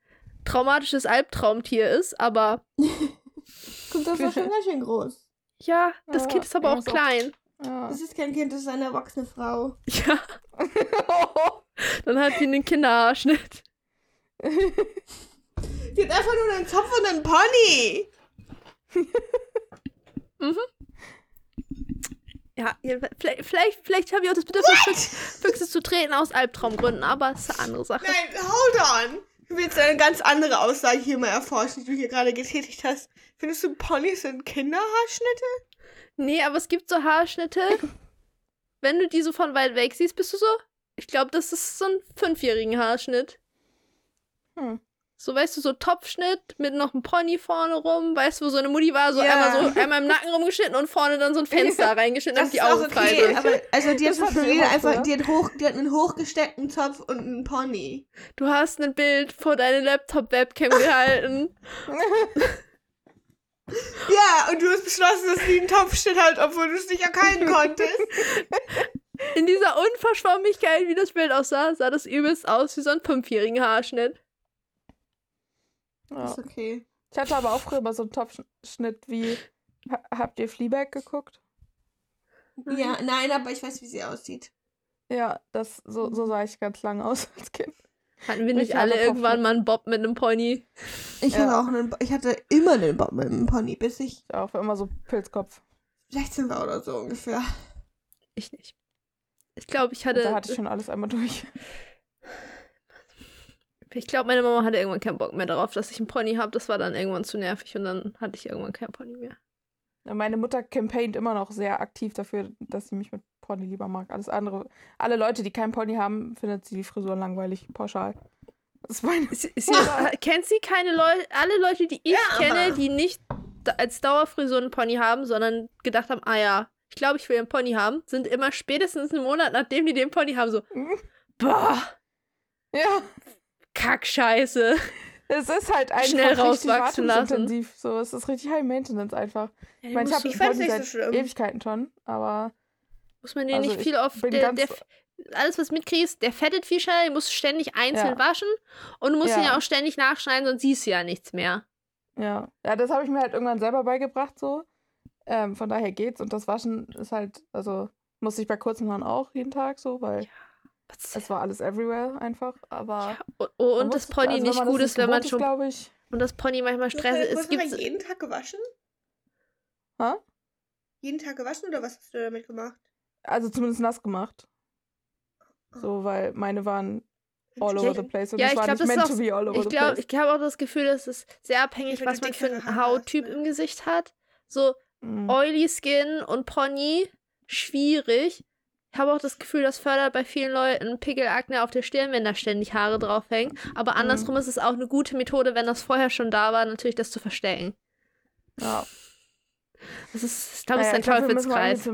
[SPEAKER 2] traumatisches Albtraumtier ist, aber
[SPEAKER 1] Guck, das war schon ganz schön groß.
[SPEAKER 2] ja, das
[SPEAKER 3] Ja,
[SPEAKER 2] Kind ist aber
[SPEAKER 3] ja,
[SPEAKER 2] auch
[SPEAKER 3] ist auch-
[SPEAKER 2] klein.
[SPEAKER 3] Ja.
[SPEAKER 1] Das ist kein Kind, das ist eine erwachsene Frau.
[SPEAKER 2] Ja, dann hat sie einen Kinderhaarschnitt.
[SPEAKER 4] Die hat einfach nur einen Zopf und einen Pony.
[SPEAKER 2] Ja, vielleicht, vielleicht, vielleicht habe ich auch das Bedürfnis, Füchse, Füchse zu treten aus Albtraumgründen, aber es ist eine andere Sache.
[SPEAKER 4] Nein, hold on. Ich will jetzt eine ganz andere Aussage hier mal erforschen, die du hier gerade getätigt hast. Findest du Ponys sind Kinderhaarschnitte?
[SPEAKER 2] Nee, aber es gibt so Haarschnitte. Wenn du die so von weit weg siehst, bist du so. Ich glaube, das ist so ein fünfjährigen Haarschnitt.
[SPEAKER 3] Hm.
[SPEAKER 2] So, weißt du, so Topfschnitt mit noch einem Pony vorne rum. Weißt du, wo so eine Mutti war, so
[SPEAKER 4] Ja.
[SPEAKER 2] einmal so einmal im Nacken rumgeschnitten und vorne dann so ein Fenster reingeschnitten, damit die Augen frei
[SPEAKER 4] okay, aber also die hat
[SPEAKER 3] Das
[SPEAKER 4] die
[SPEAKER 3] immer
[SPEAKER 4] einfach, die hat, hoch, die hat einen hochgesteckten Zopf und einen Pony.
[SPEAKER 2] Du hast ein Bild vor deine Laptop-Webcam gehalten.
[SPEAKER 4] Ja, und du hast beschlossen, dass sie einen Topfschnitt hat, obwohl du es nicht erkennen konntest.
[SPEAKER 2] In dieser Unverschwommigkeit, wie das Bild aussah, sah das übelst aus wie so ein fünfjährigen Haarschnitt.
[SPEAKER 3] Ja.
[SPEAKER 4] Ist okay.
[SPEAKER 3] Ich hatte aber auch früher mal so einen Topfschnitt wie. Ha habt ihr Fleabag geguckt?
[SPEAKER 1] Ja, nein, aber ich weiß, wie sie aussieht.
[SPEAKER 3] Ja, das, so, so sah ich ganz lange aus als Kind.
[SPEAKER 2] Hatten wir
[SPEAKER 3] Ich
[SPEAKER 2] nicht
[SPEAKER 3] habe
[SPEAKER 2] alle irgendwann mal einen Bob mit einem Pony?
[SPEAKER 1] Ich
[SPEAKER 3] Ja.
[SPEAKER 1] hatte auch einen, ich hatte immer einen Bob mit einem Pony, bis ich
[SPEAKER 3] Ich auch immer so Pilzkopf.
[SPEAKER 1] 16 war oder so ungefähr.
[SPEAKER 2] Ich nicht. Ich glaube, ich
[SPEAKER 3] Und
[SPEAKER 2] hatte.
[SPEAKER 3] da hatte ich schon alles einmal durch.
[SPEAKER 2] Ich glaube, meine Mama hatte irgendwann keinen Bock mehr darauf, dass ich einen Pony habe. Das war dann irgendwann zu nervig und dann hatte ich irgendwann keinen Pony mehr.
[SPEAKER 3] Meine Mutter campaignt immer noch sehr aktiv dafür, dass sie mich mit Pony lieber mag. Alles andere, alle Leute, die keinen Pony haben, findet sie die Frisur langweilig, pauschal. Das ist meine.
[SPEAKER 2] Sie, sie, kennt sie keine Leute, alle Leute, die ich
[SPEAKER 1] Ja,
[SPEAKER 2] kenne, die nicht als Dauerfrisur einen Pony haben, sondern gedacht haben, ah ja, ich glaube, ich will einen Pony haben, sind immer spätestens einen Monat, nachdem die den Pony haben, so, boah,
[SPEAKER 3] Ja,
[SPEAKER 2] Kackscheiße.
[SPEAKER 3] es ist halt einfach
[SPEAKER 2] Schnell
[SPEAKER 3] richtig
[SPEAKER 2] rauswachsen lassen.
[SPEAKER 3] So, es ist richtig High Maintenance einfach. Ich meine, ich habe
[SPEAKER 4] Ich fand's nicht so
[SPEAKER 3] seit
[SPEAKER 4] schlimm.
[SPEAKER 3] Ewigkeiten schon, aber
[SPEAKER 2] Muss man den
[SPEAKER 3] Also
[SPEAKER 2] nicht
[SPEAKER 3] ich
[SPEAKER 2] viel auf der, der, alles was mitkriegst, der fettet viel schneller, den musst du ständig einzeln
[SPEAKER 3] Ja.
[SPEAKER 2] waschen und du musst
[SPEAKER 3] Ja.
[SPEAKER 2] ihn ja auch ständig nachschneiden, sonst siehst du ja nichts mehr.
[SPEAKER 3] ja. Ja, das habe ich mir halt irgendwann selber beigebracht so. Ähm, von daher geht's und das Waschen ist halt, also musste ich bei kurzen Haaren auch jeden Tag so, weil
[SPEAKER 2] Was-
[SPEAKER 3] es war alles everywhere einfach. Aber
[SPEAKER 2] Ja, oh, oh, und das Pony nicht gut ist, wenn man schon
[SPEAKER 3] glaube ich.
[SPEAKER 2] und das Pony manchmal Stress
[SPEAKER 4] Hast
[SPEAKER 2] ist.
[SPEAKER 4] du
[SPEAKER 2] Es gibt
[SPEAKER 4] mal jeden Tag gewaschen?
[SPEAKER 3] Hä?
[SPEAKER 4] Jeden Tag gewaschen oder was hast du damit gemacht?
[SPEAKER 3] Also zumindest nass gemacht. So, weil meine waren all over
[SPEAKER 2] ich-
[SPEAKER 3] the place und
[SPEAKER 2] ja,
[SPEAKER 3] das
[SPEAKER 2] ich
[SPEAKER 3] war
[SPEAKER 2] glaub,
[SPEAKER 3] nicht
[SPEAKER 2] das ist
[SPEAKER 3] meant
[SPEAKER 2] auch-
[SPEAKER 3] to be all over
[SPEAKER 2] Ich
[SPEAKER 3] the
[SPEAKER 2] glaube,
[SPEAKER 3] place.
[SPEAKER 2] ich habe auch das Gefühl, dass es sehr abhängig,
[SPEAKER 4] Wenn
[SPEAKER 2] was man für einen Hauttyp
[SPEAKER 4] ne?
[SPEAKER 2] im Gesicht hat. So
[SPEAKER 3] Mhm.
[SPEAKER 2] oily Skin und Pony, schwierig. Ich habe auch das Gefühl, das fördert bei vielen Leuten Pickelakne auf der Stirn, wenn da ständig Haare draufhängen. Aber andersrum ist es auch eine gute Methode, wenn das vorher schon da war, natürlich das zu verstecken.
[SPEAKER 3] Ja.
[SPEAKER 2] Das ist, ich glaube, es ist ein Teufelskreis.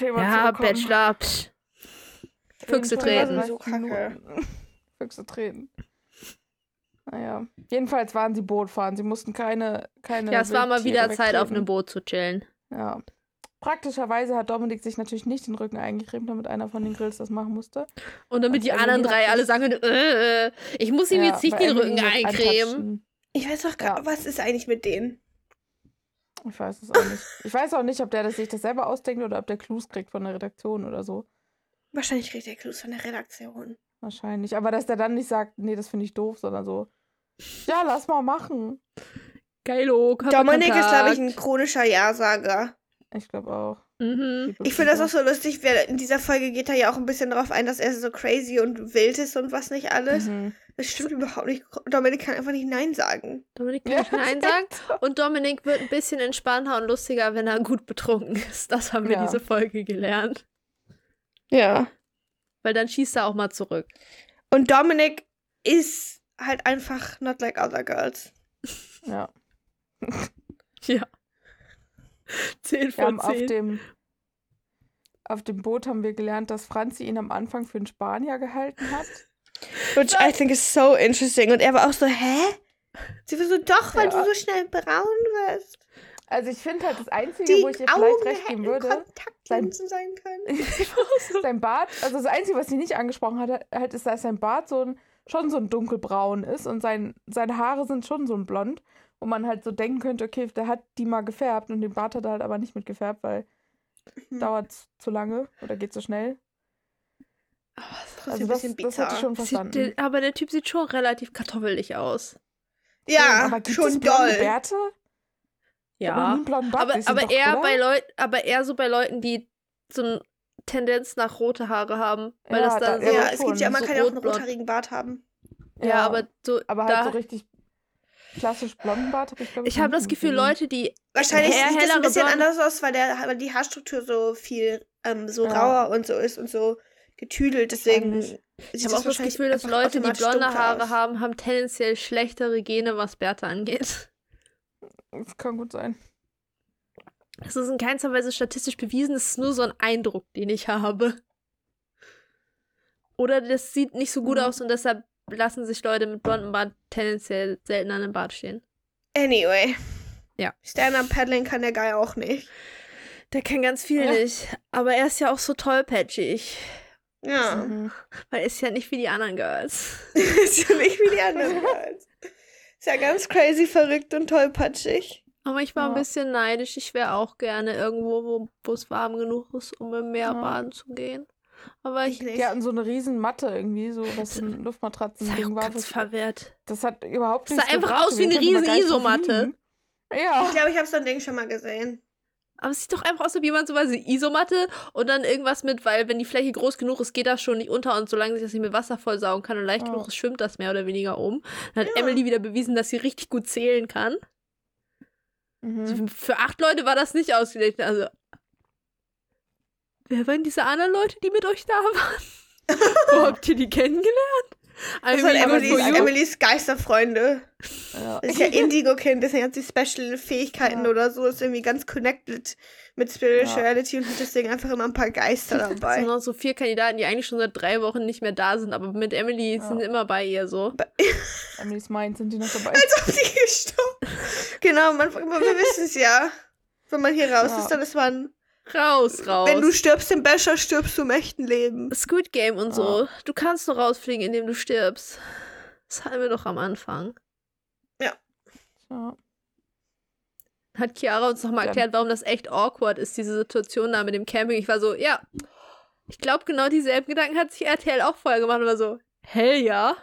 [SPEAKER 2] Ja. Bachelor, psch. Füchse treten.
[SPEAKER 4] So.
[SPEAKER 3] Füchse treten. Naja. Jedenfalls waren sie Boot fahren. Sie mussten keine. keine
[SPEAKER 2] Ja, es war mal wieder Zeit, auf einem Boot zu chillen.
[SPEAKER 3] Ja. Praktischerweise hat Dominik sich natürlich nicht den Rücken eingecremt, damit einer von den Grills das machen musste.
[SPEAKER 2] Und damit die
[SPEAKER 3] Also
[SPEAKER 2] anderen drei alle sagen, äh, ich muss ihm
[SPEAKER 3] Ja,
[SPEAKER 2] jetzt nicht den
[SPEAKER 3] Emily
[SPEAKER 2] Rücken eincremen.
[SPEAKER 4] Ich weiß doch gar
[SPEAKER 3] Ja.
[SPEAKER 4] was ist eigentlich mit denen?
[SPEAKER 3] Ich weiß es auch nicht. Ich weiß auch nicht, ob der das sich das selber ausdenkt oder ob der Clues kriegt von der Redaktion oder so.
[SPEAKER 4] Wahrscheinlich kriegt der Clues von der Redaktion.
[SPEAKER 3] Wahrscheinlich. Aber dass der dann nicht sagt, nee, das finde ich doof, sondern so, ja, lass mal machen.
[SPEAKER 2] Geilo,
[SPEAKER 4] Dominik ist, glaube ich, ein chronischer Ja-Sager.
[SPEAKER 3] Ich glaube auch.
[SPEAKER 2] Mhm.
[SPEAKER 4] Ich finde das auch so lustig, in dieser Folge geht er ja auch ein bisschen darauf ein, dass er so crazy und wild ist und was nicht alles.
[SPEAKER 3] Mhm.
[SPEAKER 4] Das stimmt überhaupt nicht. Dominik kann einfach nicht Nein sagen.
[SPEAKER 2] Dominik kann
[SPEAKER 3] Ja,
[SPEAKER 2] nicht Nein sagen. Und Dominik wird ein bisschen entspannter und lustiger, wenn er gut betrunken ist. Das haben wir
[SPEAKER 3] Ja.
[SPEAKER 2] diese Folge gelernt.
[SPEAKER 4] Ja.
[SPEAKER 2] Weil dann schießt er auch mal zurück.
[SPEAKER 4] Und Dominik ist halt einfach not like other girls.
[SPEAKER 3] Ja.
[SPEAKER 2] Ja. 10
[SPEAKER 3] Wir
[SPEAKER 2] von
[SPEAKER 3] haben auf
[SPEAKER 2] 10.
[SPEAKER 3] dem, auf dem Boot haben wir gelernt, dass Franzi ihn am Anfang für einen Spanier gehalten hat.
[SPEAKER 4] Which I think is so interesting. Und er war auch so, hä? Sie war so, doch, weil
[SPEAKER 3] Ja.
[SPEAKER 4] du so schnell braun wirst.
[SPEAKER 3] Also ich finde halt das Einzige,
[SPEAKER 4] Die
[SPEAKER 3] wo ich ihr
[SPEAKER 4] Augen
[SPEAKER 3] vielleicht recht geben würde,
[SPEAKER 4] Kontaktlinsen sein können.
[SPEAKER 3] sein Bart, also das Einzige, was sie nicht angesprochen hat, halt ist, dass sein Bart so ein, schon so ein dunkelbraun ist und sein, seine Haare sind schon so ein blond, wo man halt so denken könnte, okay, der hat die mal gefärbt und den Bart hat er halt aber nicht mit gefärbt, weil
[SPEAKER 4] Hm.
[SPEAKER 3] dauert zu lange oder geht so schnell. Also
[SPEAKER 4] ein
[SPEAKER 3] das,
[SPEAKER 4] bisschen
[SPEAKER 3] das hätte ich
[SPEAKER 4] bizarr.
[SPEAKER 3] schon
[SPEAKER 2] Sieht
[SPEAKER 3] verstanden.
[SPEAKER 2] der, aber der Typ sieht schon relativ kartoffelig aus.
[SPEAKER 4] Ja,
[SPEAKER 3] aber gibt
[SPEAKER 4] schon
[SPEAKER 3] es
[SPEAKER 4] doll.
[SPEAKER 3] Bärte? Bart
[SPEAKER 2] Aber,
[SPEAKER 3] gesehen,
[SPEAKER 2] aber
[SPEAKER 3] doch,
[SPEAKER 2] eher
[SPEAKER 3] oder?
[SPEAKER 2] bei Leuten, aber eher so bei Leuten, die so eine Tendenz nach rote Haare haben. Weil
[SPEAKER 3] Ja,
[SPEAKER 2] das dann
[SPEAKER 3] da-
[SPEAKER 2] so,
[SPEAKER 4] Ja,
[SPEAKER 3] Ja,
[SPEAKER 4] es gibt ja, man
[SPEAKER 2] so
[SPEAKER 4] kann ja auch einen rothaarigen Bart haben.
[SPEAKER 2] Ja, aber so,
[SPEAKER 3] aber halt
[SPEAKER 2] da,
[SPEAKER 3] so richtig klassisch blonden Bart habe ich glaube
[SPEAKER 2] ich habe das Gefühl, Leute, die
[SPEAKER 4] Wahrscheinlich sieht das ein bisschen
[SPEAKER 2] Blonde.
[SPEAKER 4] anders aus, weil, der, weil die Haarstruktur so viel ähm, so
[SPEAKER 3] Ja.
[SPEAKER 4] rauer und so ist und so getüdelt. Deswegen
[SPEAKER 2] ich habe auch das Gefühl, dass Leute, die blonde Haare haben, haben tendenziell schlechtere Gene, was Bärte angeht.
[SPEAKER 3] Das kann gut sein.
[SPEAKER 2] Das ist in keinster Weise statistisch bewiesen, das ist nur so ein Eindruck, den ich habe. Oder das sieht nicht so gut
[SPEAKER 3] Mhm.
[SPEAKER 2] aus und deshalb lassen sich Leute mit blondem Bart tendenziell seltener an den Bart stehen.
[SPEAKER 4] Anyway.
[SPEAKER 2] Ja.
[SPEAKER 4] Stand-up Paddling kann der Guy auch nicht.
[SPEAKER 2] Der kann ganz viel
[SPEAKER 3] Ja.
[SPEAKER 2] nicht, aber er ist ja auch so tollpatschig.
[SPEAKER 4] Ja.
[SPEAKER 3] Mhm.
[SPEAKER 2] Weil er ist ja nicht wie die anderen Girls.
[SPEAKER 4] ist ja nicht wie die anderen Girls. Ist ja ganz crazy, verrückt und tollpatschig.
[SPEAKER 2] Aber ich war ein
[SPEAKER 3] Ja.
[SPEAKER 2] bisschen neidisch. Ich wäre auch gerne irgendwo, wo- wo es warm genug ist, um im Meer
[SPEAKER 3] Ja.
[SPEAKER 2] baden zu gehen. Aber ich
[SPEAKER 4] nicht.
[SPEAKER 3] Die hatten so eine riesen Matte irgendwie, so was ein Luftmatratzen-Ding war. Das,
[SPEAKER 2] verwehrt.
[SPEAKER 3] das hat überhaupt
[SPEAKER 2] Das
[SPEAKER 3] nicht
[SPEAKER 2] sah einfach aus wie eine riesen Isomatte.
[SPEAKER 3] Ja.
[SPEAKER 4] Ich glaube, ich habe so ein Ding schon mal gesehen.
[SPEAKER 2] Aber es sieht doch einfach aus, wie jemand so eine Isomatte und dann irgendwas mit, weil wenn die Fläche groß genug ist, geht das schon nicht unter und solange sich das nicht mit Wasser vollsaugen kann und leicht
[SPEAKER 3] Ja.
[SPEAKER 2] genug ist, schwimmt das mehr oder weniger um. Dann hat
[SPEAKER 4] Ja.
[SPEAKER 2] Emily wieder bewiesen, dass sie richtig gut zählen kann. Also
[SPEAKER 3] Mhm.
[SPEAKER 2] Für acht Leute war das nicht ausgelegt. Also. Wer waren diese anderen Leute, die mit euch da waren? Wo habt ihr die kennengelernt?
[SPEAKER 4] Das
[SPEAKER 2] good
[SPEAKER 4] Emilys. Emilys Geisterfreunde.
[SPEAKER 3] Ja.
[SPEAKER 4] Das ist ja Indigo-Kind, deswegen hat sie Special-Fähigkeiten
[SPEAKER 3] Ja.
[SPEAKER 4] oder so, ist irgendwie ganz connected mit Spirituality und hat deswegen einfach immer ein paar Geister
[SPEAKER 2] Es sind
[SPEAKER 4] dabei.
[SPEAKER 2] noch so vier Kandidaten, die eigentlich schon seit drei Wochen nicht mehr da sind, aber mit Emily
[SPEAKER 3] Ja.
[SPEAKER 2] sind immer bei ihr so.
[SPEAKER 3] Emily's Mind sind die noch dabei.
[SPEAKER 4] Als ob die gestorben Genau, man, man, wir wissen es ja. Wenn man hier raus
[SPEAKER 3] Ja.
[SPEAKER 4] ist, dann ist man.
[SPEAKER 2] Raus, raus.
[SPEAKER 4] Wenn du stirbst im Becher, stirbst du im echten Leben.
[SPEAKER 2] Squid Game und so. Du kannst nur rausfliegen, indem du stirbst. Das hatten wir doch am Anfang.
[SPEAKER 3] Ja.
[SPEAKER 2] Hat Chiara uns nochmal erklärt, warum das echt awkward ist, diese Situation da mit dem Camping. Ich war so, ja. Ich glaube, genau dieselben Gedanken hat sich RTL auch vorher gemacht und war so, hell ja.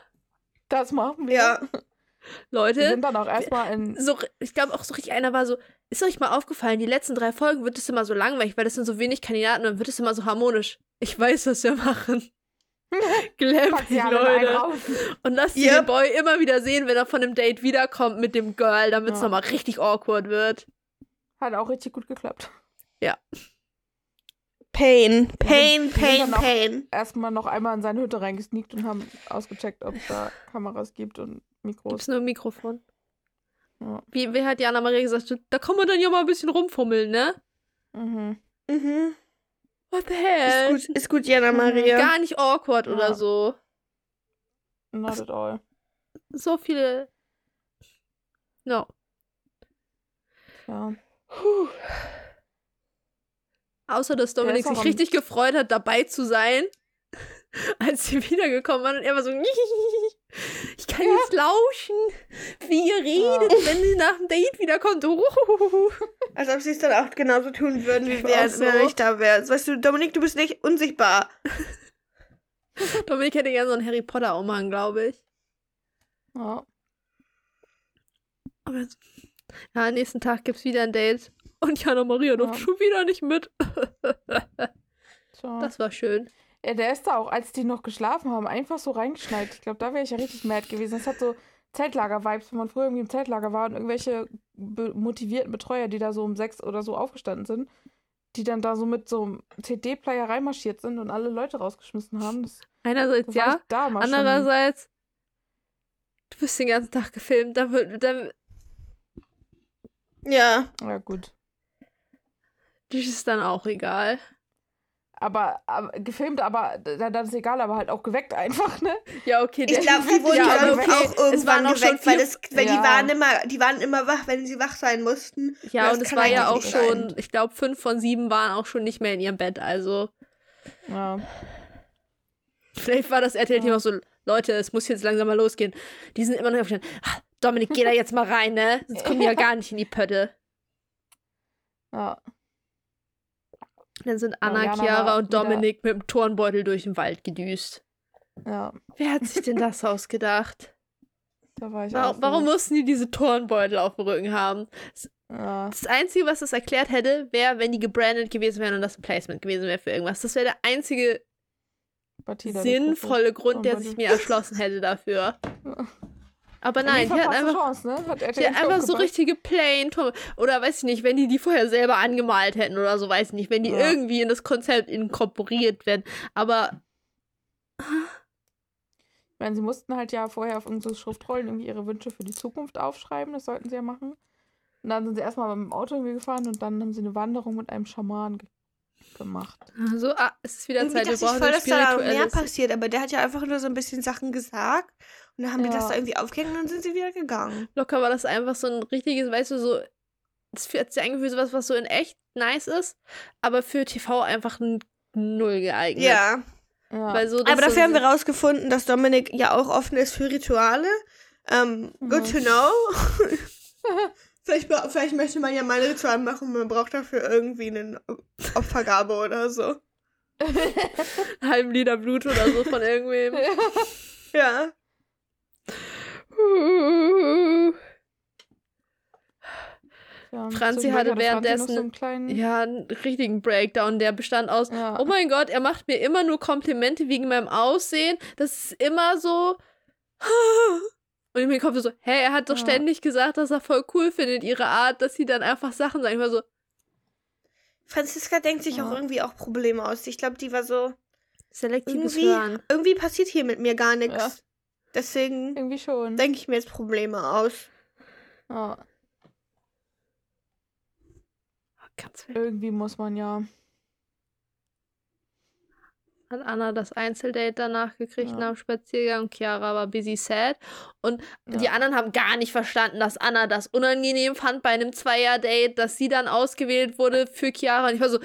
[SPEAKER 3] Das machen wir.
[SPEAKER 4] Ja.
[SPEAKER 3] Wir
[SPEAKER 2] Leute,
[SPEAKER 3] sind dann auch erstmal in.
[SPEAKER 2] so, ich glaube auch so richtig, einer war so, ist euch mal aufgefallen, die letzten drei Folgen wird es immer so langweilig, weil das sind so wenig Kandidaten und dann wird es immer so harmonisch. Ich weiß, was wir machen. Glamping, Leute. Und lasst
[SPEAKER 4] Yep.
[SPEAKER 2] den Boy immer wieder sehen, wenn er von dem Date wiederkommt mit dem Girl, damit es
[SPEAKER 3] Ja.
[SPEAKER 2] nochmal richtig awkward wird.
[SPEAKER 3] Hat auch richtig gut geklappt.
[SPEAKER 4] Pain,
[SPEAKER 3] Pain,
[SPEAKER 4] Pain, Pain, Pain.
[SPEAKER 3] Erstmal noch einmal in seine Hütte reingesneakt und haben ausgecheckt, ob es da Kameras gibt und Mikros.
[SPEAKER 2] Gibt's nur ein Mikrofon.
[SPEAKER 3] Ja.
[SPEAKER 2] Wie, wie hat Jana Maria gesagt, da kann man dann ja mal ein bisschen rumfummeln, ne?
[SPEAKER 3] Mhm.
[SPEAKER 4] Mhm.
[SPEAKER 2] What the
[SPEAKER 4] Ist
[SPEAKER 2] hell?
[SPEAKER 4] gut, ist gut, Jana Maria.
[SPEAKER 2] Gar nicht awkward
[SPEAKER 3] Ja.
[SPEAKER 2] oder so.
[SPEAKER 3] Not at all.
[SPEAKER 2] So viele. No.
[SPEAKER 3] Ja.
[SPEAKER 2] Puh. Außer, dass Dominik sich richtig gefreut hat, dabei zu sein, als sie wiedergekommen waren und er war so, ich kann jetzt lauschen, wie ihr redet, wenn sie nach dem Date wiederkommt.
[SPEAKER 4] Als ob sie es dann auch genauso tun würden, wie
[SPEAKER 2] Ich auch so.
[SPEAKER 4] wenn nicht da wäre. Weißt du, Dominik, du bist nicht unsichtbar.
[SPEAKER 2] Dominik hätte gerne so einen Harry Potter Umhang, glaube ich.
[SPEAKER 3] Ja.
[SPEAKER 2] Aber ja, nächsten Tag gibt's wieder ein Date. Und Jana Maria durfte
[SPEAKER 3] Ja.
[SPEAKER 2] schon wieder nicht mit. Das war schön.
[SPEAKER 3] Ja, der ist da auch, als die noch geschlafen haben, einfach so reingeschneit. Ich glaube, da wäre ich ja richtig mad gewesen. Das hat so Zeltlager-Vibes, wenn man früher irgendwie im Zeltlager war und irgendwelche be motivierten Betreuer, die da so um sechs oder so aufgestanden sind, die dann da so mit so einem CD-Player reinmarschiert sind und alle Leute rausgeschmissen haben. Das,
[SPEAKER 2] Einerseits
[SPEAKER 3] das
[SPEAKER 2] ja,
[SPEAKER 3] mal schon.
[SPEAKER 2] andererseits, du bist den ganzen Tag gefilmt. Da wird, da,
[SPEAKER 4] Ja.
[SPEAKER 3] Ja, gut.
[SPEAKER 2] Das ist dann auch egal.
[SPEAKER 3] Aber, aber gefilmt, aber dann, dann ist egal, aber halt auch geweckt einfach, ne?
[SPEAKER 2] Ja, okay.
[SPEAKER 4] Ich glaube, die wurden
[SPEAKER 2] Ja, okay,
[SPEAKER 4] auch
[SPEAKER 2] es
[SPEAKER 4] irgendwann geweckt, weil, das, weil die
[SPEAKER 3] Ja.
[SPEAKER 4] waren immer, die waren immer wach, wenn sie wach sein mussten.
[SPEAKER 2] Ja, und es war ja auch schon,
[SPEAKER 4] sein.
[SPEAKER 2] ich glaube, fünf von sieben waren auch schon nicht mehr in ihrem Bett. Also
[SPEAKER 3] Ja.
[SPEAKER 2] vielleicht war das RTL-Team auch so, Leute, es muss jetzt langsam mal losgehen. Die sind immer noch aufgestanden. Ah, Dominik, geh da jetzt mal rein, ne? Sonst kommen die ja gar nicht in die Pötte.
[SPEAKER 3] Ja.
[SPEAKER 2] Dann sind Anna,
[SPEAKER 3] Jana
[SPEAKER 2] Chiara und Dominik mit dem Turnbeutel durch den Wald gedüst.
[SPEAKER 3] Ja.
[SPEAKER 2] Wer hat sich denn das ausgedacht?
[SPEAKER 3] Da war ich.
[SPEAKER 2] Warum, warum mussten die diese Turnbeutel auf dem Rücken haben?
[SPEAKER 3] Ja.
[SPEAKER 2] Das Einzige, was das erklärt hätte, wäre, wenn die gebrandet gewesen wären und das ein Placement gewesen wäre für irgendwas. Das wäre der einzige
[SPEAKER 3] Batida, der
[SPEAKER 2] sinnvolle Grund, der sich mir erschlossen hätte dafür.
[SPEAKER 3] Ja.
[SPEAKER 2] Aber nein, die hat einfach,
[SPEAKER 3] Chance, ne? Hat
[SPEAKER 2] die hat einfach so richtige plain Turm Oder weiß ich nicht, wenn die die vorher selber angemalt hätten oder so, weiß ich nicht. Wenn die
[SPEAKER 3] Ja.
[SPEAKER 2] irgendwie in das Konzept inkorporiert werden. Aber
[SPEAKER 3] Ich meine, sie mussten halt ja vorher auf unsere Schriftrollen irgendwie ihre Wünsche für die Zukunft aufschreiben. Das sollten sie ja machen. Und dann sind sie erstmal mit dem Auto irgendwie gefahren und dann haben sie eine Wanderung mit einem Schaman ge gemacht.
[SPEAKER 2] so, ah, es ist wieder
[SPEAKER 4] Irgendwie
[SPEAKER 2] Zeit, wir
[SPEAKER 4] dachte ich
[SPEAKER 2] brauchen
[SPEAKER 4] voll, dass da mehr passiert, aber der hat ja einfach nur so ein bisschen Sachen gesagt. Und dann haben die das
[SPEAKER 3] Ja.
[SPEAKER 4] da irgendwie aufgehängt und dann sind sie wieder gegangen.
[SPEAKER 2] Locker war das einfach so ein richtiges, weißt du, so. Das hat sich angefühlt, sowas, was so in echt nice ist, aber für TV einfach null geeignet.
[SPEAKER 4] Ja.
[SPEAKER 3] Ja.
[SPEAKER 2] Weil so,
[SPEAKER 4] Aber dafür
[SPEAKER 2] so,
[SPEAKER 4] haben wir rausgefunden, dass Dominik ja auch offen ist für Rituale. Ähm, good
[SPEAKER 3] Mhm.
[SPEAKER 4] to know. vielleicht, vielleicht möchte man ja mal ein Ritual machen, man braucht dafür irgendwie eine Opfergabe oder so.
[SPEAKER 2] halben Liter Blut oder so von irgendwem.
[SPEAKER 4] Ja.
[SPEAKER 3] Ja.
[SPEAKER 2] Franzi hatte
[SPEAKER 3] Franzi noch
[SPEAKER 2] währenddessen-
[SPEAKER 3] so einen kleinen,
[SPEAKER 2] Ja, einen richtigen Breakdown, der bestand aus,
[SPEAKER 3] ja.
[SPEAKER 2] oh mein Gott, er macht mir immer nur Komplimente wegen meinem Aussehen. Das ist immer so. Und in mir kommt so, hä, er hat doch
[SPEAKER 3] Ja.
[SPEAKER 2] ständig gesagt, dass er voll cool findet, ihre Art, dass sie dann einfach Sachen sagen. Ich war so,
[SPEAKER 4] Franziska denkt sich
[SPEAKER 3] Ja.
[SPEAKER 4] auch irgendwie auch Probleme aus. Ich glaube, die war so,
[SPEAKER 2] selektives
[SPEAKER 4] irgendwie,
[SPEAKER 2] Hören.
[SPEAKER 4] irgendwie passiert hier mit mir gar nichts. Deswegen
[SPEAKER 3] irgendwie schon.
[SPEAKER 4] denke ich mir jetzt Probleme aus.
[SPEAKER 3] Ja.
[SPEAKER 2] Ganz wild.
[SPEAKER 3] Irgendwie muss man ja.
[SPEAKER 2] Hat Anna das Einzeldate danach gekriegt
[SPEAKER 3] Ja.
[SPEAKER 2] nach dem Spaziergang. Chiara war busy sad. Und
[SPEAKER 3] Ja.
[SPEAKER 2] die anderen haben gar nicht verstanden, dass Anna das unangenehm fand bei einem Zweier-Date, dass sie dann ausgewählt wurde für Chiara. Und ich war so,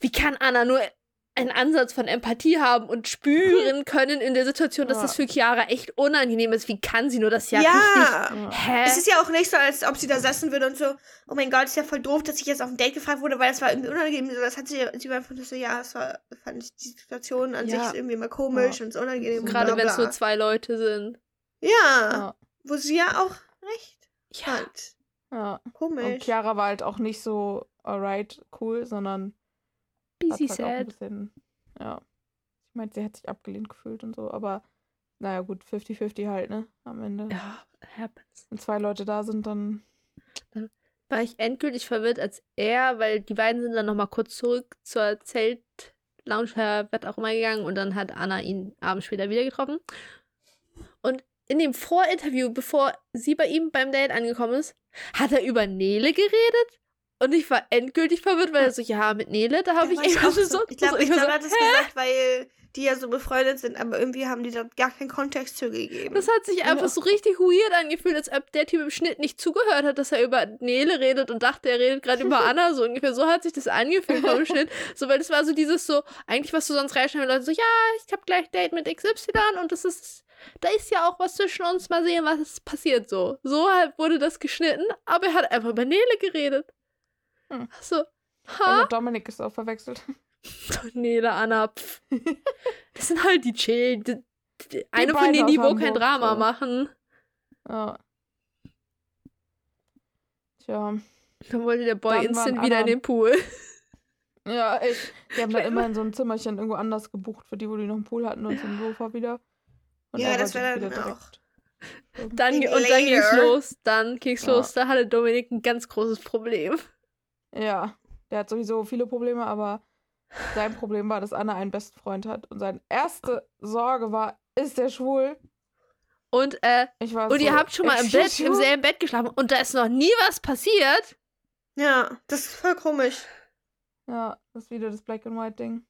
[SPEAKER 2] wie kann Anna nur einen Ansatz von Empathie haben und spüren können in der Situation, dass
[SPEAKER 3] Ja.
[SPEAKER 2] das für Chiara echt unangenehm ist? Wie kann sie nur das ja,
[SPEAKER 4] Ja.
[SPEAKER 2] richtig...
[SPEAKER 3] Ja.
[SPEAKER 2] Hä?
[SPEAKER 4] Es ist ja auch nicht so, als ob sie da sitzen würde und so, oh mein Gott, ist ja voll doof, dass ich jetzt auf ein Date gefragt wurde, weil das war irgendwie unangenehm. So, Das hat sie, sie war einfach so, ja, es war, fand ich die Situation an
[SPEAKER 2] Ja.
[SPEAKER 4] sich irgendwie immer komisch und es unangenehm. und
[SPEAKER 2] Gerade wenn es nur zwei Leute sind.
[SPEAKER 4] Ja,
[SPEAKER 3] Ja.
[SPEAKER 4] wo sie ja auch recht
[SPEAKER 2] Ja.
[SPEAKER 4] hat.
[SPEAKER 3] ja. Und
[SPEAKER 4] Komisch.
[SPEAKER 3] Chiara war halt auch nicht so alright, cool, sondern
[SPEAKER 2] Busy
[SPEAKER 3] halt
[SPEAKER 2] sad.
[SPEAKER 3] bisschen, ja. Ich meinte, sie hat sich abgelehnt gefühlt und so, aber naja, gut, 50-50 halt, ne? Am Ende.
[SPEAKER 2] Ja, happens.
[SPEAKER 3] Wenn zwei Leute da sind, dann.
[SPEAKER 2] war ich endgültig verwirrt als er, weil die beiden sind dann nochmal kurz zurück zur Zelt-Lounge, was auch immer gegangen und dann hat Anna ihn abends später wieder getroffen. Und in dem Vorinterview, bevor sie bei ihm beim Date angekommen ist, hat er über Nele geredet und ich war endgültig verwirrt, weil er so, ja, mit Nele, da habe ich
[SPEAKER 4] auch
[SPEAKER 2] so,
[SPEAKER 4] so, ich glaube,
[SPEAKER 2] so,
[SPEAKER 4] ich glaub, er hat es gesagt, weil die ja so befreundet sind, aber irgendwie haben die da gar keinen Kontext zu gegeben.
[SPEAKER 2] Das hat sich einfach
[SPEAKER 3] Ja.
[SPEAKER 2] so richtig weird angefühlt, als ob der Typ im Schnitt nicht zugehört hat, dass er über Nele redet und dachte, er redet gerade über Anna. So ungefähr so hat sich das angefühlt vom Schnitt. So, weil das war so dieses so, eigentlich was du sonst reinschneiden Leute so, ja, ich habe gleich Date mit XY und das ist, da ist ja auch was zwischen uns, mal sehen, was passiert so. So halt wurde das geschnitten, aber er hat einfach über Nele geredet.
[SPEAKER 3] Hm.
[SPEAKER 2] So, ha?
[SPEAKER 3] mit Dominik ist auch verwechselt.
[SPEAKER 2] Nele, Anna, pff. Das sind halt die Chill. Die, die, eine von denen, die wo kein Drama
[SPEAKER 3] so.
[SPEAKER 2] machen.
[SPEAKER 3] Ja. Tja.
[SPEAKER 2] Dann wollte der Boy
[SPEAKER 3] Dann
[SPEAKER 2] instant wieder in den Pool.
[SPEAKER 3] Ja, echt. Die haben dann immer so ein Zimmerchen irgendwo anders gebucht, für die, wo die noch einen Pool hatten und so ein Sofa wieder. Und
[SPEAKER 4] Ja, das
[SPEAKER 3] wollte
[SPEAKER 4] wär
[SPEAKER 3] wieder
[SPEAKER 4] dann
[SPEAKER 3] direkt irgendwie-
[SPEAKER 2] Dann, und dann ging's los. Dann ging's
[SPEAKER 3] Ja.
[SPEAKER 2] los. Da hatte Dominik ein ganz großes Problem.
[SPEAKER 3] Ja, der hat sowieso viele Probleme, aber sein Problem war, dass Anna einen besten Freund hat. Und seine erste Sorge war, ist der schwul?
[SPEAKER 2] Und, äh,
[SPEAKER 3] Ich war
[SPEAKER 2] und
[SPEAKER 3] so,
[SPEAKER 2] ihr habt schon mal im Bett, im selben Bett geschlafen und da ist noch nie was passiert.
[SPEAKER 4] ja, das ist voll komisch.
[SPEAKER 3] Ja, das ist wieder das Black and White Ding.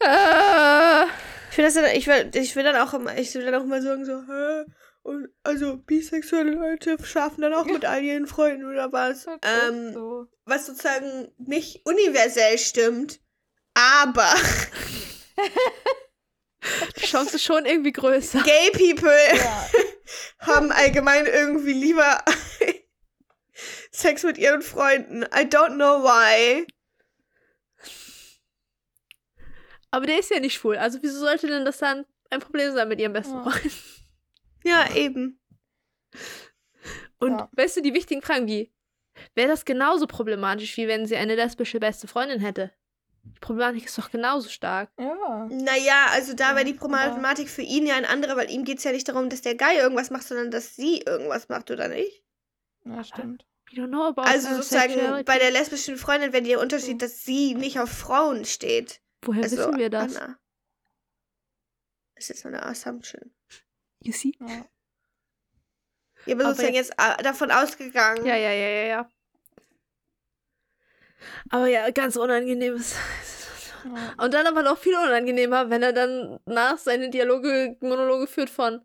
[SPEAKER 2] Äh,
[SPEAKER 4] Ich will, das dann, ich, will, ich will dann auch immer, ich will dann auch immer sagen, so, hä? Und also bisexuelle Leute schlafen dann auch mit all ihren Freunden oder was? Ähm,
[SPEAKER 3] so.
[SPEAKER 4] was sozusagen nicht universell stimmt, aber
[SPEAKER 2] die Chance ist schon irgendwie größer.
[SPEAKER 4] gay people
[SPEAKER 3] Ja,
[SPEAKER 4] haben allgemein irgendwie lieber Sex mit ihren Freunden. I don't know why.
[SPEAKER 2] Aber der ist ja nicht schwul. Also wieso sollte denn das dann ein Problem sein mit ihrem besten
[SPEAKER 3] Ja.
[SPEAKER 2] Freund?
[SPEAKER 4] Ja, eben.
[SPEAKER 2] Und
[SPEAKER 3] Ja.
[SPEAKER 2] weißt du, die wichtigen Fragen wie, wäre das genauso problematisch, wie wenn sie eine lesbische beste Freundin hätte? Die Problematik ist doch genauso stark.
[SPEAKER 3] ja.
[SPEAKER 4] Naja, also da wäre die Problematik für ihn ja ein anderer, weil ihm geht es ja nicht darum, dass der Guy irgendwas macht, sondern dass sie irgendwas macht, oder nicht?
[SPEAKER 3] Ja, stimmt.
[SPEAKER 2] We don't know about
[SPEAKER 4] Also sozusagen
[SPEAKER 2] sexuality.
[SPEAKER 4] bei der lesbischen Freundin wäre der Unterschied, dass sie nicht auf Frauen steht.
[SPEAKER 2] Woher
[SPEAKER 4] Also
[SPEAKER 2] wissen wir das?
[SPEAKER 4] Anna. Das ist jetzt so eine Assumption.
[SPEAKER 2] You see?
[SPEAKER 3] Ja.
[SPEAKER 4] Ja, aber sozusagen jetzt äh, davon ausgegangen.
[SPEAKER 2] Ja, ja, ja, ja, ja. Aber ja, ganz unangenehmes.
[SPEAKER 3] Ja.
[SPEAKER 2] Und dann aber noch viel unangenehmer, wenn er dann nach seine Dialoge, Monologe führt von,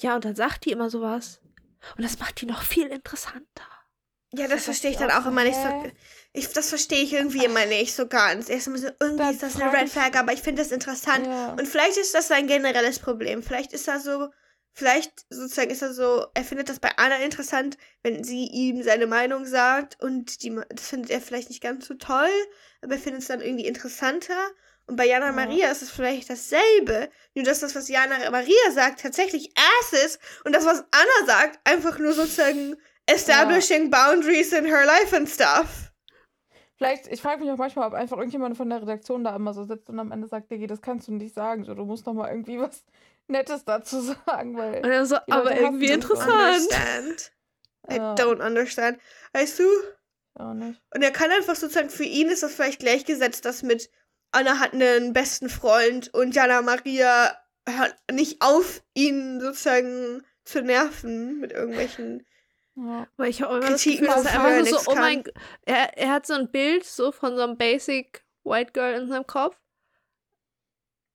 [SPEAKER 2] ja, und dann sagt die immer sowas. Und das macht die noch viel interessanter.
[SPEAKER 4] Ja, das
[SPEAKER 3] Das
[SPEAKER 4] verstehe ich dann
[SPEAKER 3] auch
[SPEAKER 4] immer nicht so. Ich, das verstehe ich irgendwie immer nicht so ganz. Erstmal so, irgendwie
[SPEAKER 3] Da
[SPEAKER 4] ist das eine Red Flag, aber ich finde das interessant.
[SPEAKER 3] Ja.
[SPEAKER 4] Und vielleicht ist das ein generelles Problem. Vielleicht ist er so, vielleicht sozusagen ist er so, er findet das bei Anna interessant, wenn sie ihm seine Meinung sagt und die, das findet er vielleicht nicht ganz so toll, aber er findet es dann irgendwie interessanter. Und bei Jana
[SPEAKER 3] Ja.
[SPEAKER 4] Maria ist es vielleicht dasselbe, nur dass das, was Jana Maria sagt, tatsächlich Ass ist und das, was Anna sagt, einfach nur sozusagen establishing boundaries in her life and stuff.
[SPEAKER 3] Vielleicht, ich frage mich auch manchmal, ob einfach irgendjemand von der Redaktion da immer so sitzt und am Ende sagt, Diggi, das kannst du nicht sagen. So, du musst noch mal irgendwie was Nettes dazu sagen, weil.
[SPEAKER 2] Und er so,
[SPEAKER 3] Die Leute
[SPEAKER 2] aber irgendwie interessant.
[SPEAKER 4] Understand. I
[SPEAKER 3] Ja.
[SPEAKER 4] don't understand. Weißt du?
[SPEAKER 3] Auch nicht.
[SPEAKER 4] Und er kann einfach sozusagen, für ihn ist das vielleicht gleichgesetzt, dass mit Anna hat einen besten Freund und Jana Maria hört nicht auf, ihn sozusagen zu nerven mit irgendwelchen.
[SPEAKER 3] Ja.
[SPEAKER 2] Weil ich habe immer das
[SPEAKER 4] Kritiken,
[SPEAKER 2] Gefühl, dass er
[SPEAKER 4] er
[SPEAKER 2] einfach so,
[SPEAKER 4] nichts
[SPEAKER 2] so oh mein er, er hat so ein Bild so von so einem Basic White Girl in seinem Kopf.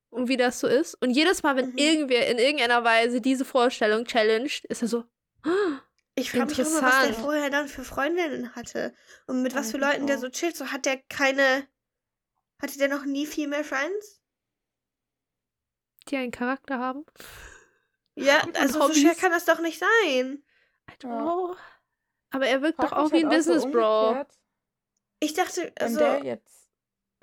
[SPEAKER 2] Und wie das so ist. Und jedes Mal, wenn
[SPEAKER 4] Mhm.
[SPEAKER 2] irgendwer in irgendeiner Weise diese Vorstellung challenged, ist er so, "Ah,
[SPEAKER 4] Ich frage mich immer, was der vorher dann für Freundinnen hatte. Und mit was
[SPEAKER 3] Ja,
[SPEAKER 4] für Leuten der
[SPEAKER 3] auch.
[SPEAKER 4] so chillt. So hat der keine. Hatte der noch nie Female Friends?
[SPEAKER 2] die einen Charakter haben.
[SPEAKER 4] Ja,
[SPEAKER 2] Und
[SPEAKER 4] also so schwer kann das doch nicht sein.
[SPEAKER 2] I don't know. Aber er wirkt
[SPEAKER 3] Frag
[SPEAKER 2] doch auch wie ein
[SPEAKER 3] halt so
[SPEAKER 2] Business Bro.
[SPEAKER 3] umgekehrt,
[SPEAKER 4] Ich dachte,
[SPEAKER 3] Wenn
[SPEAKER 4] also.
[SPEAKER 3] der jetzt.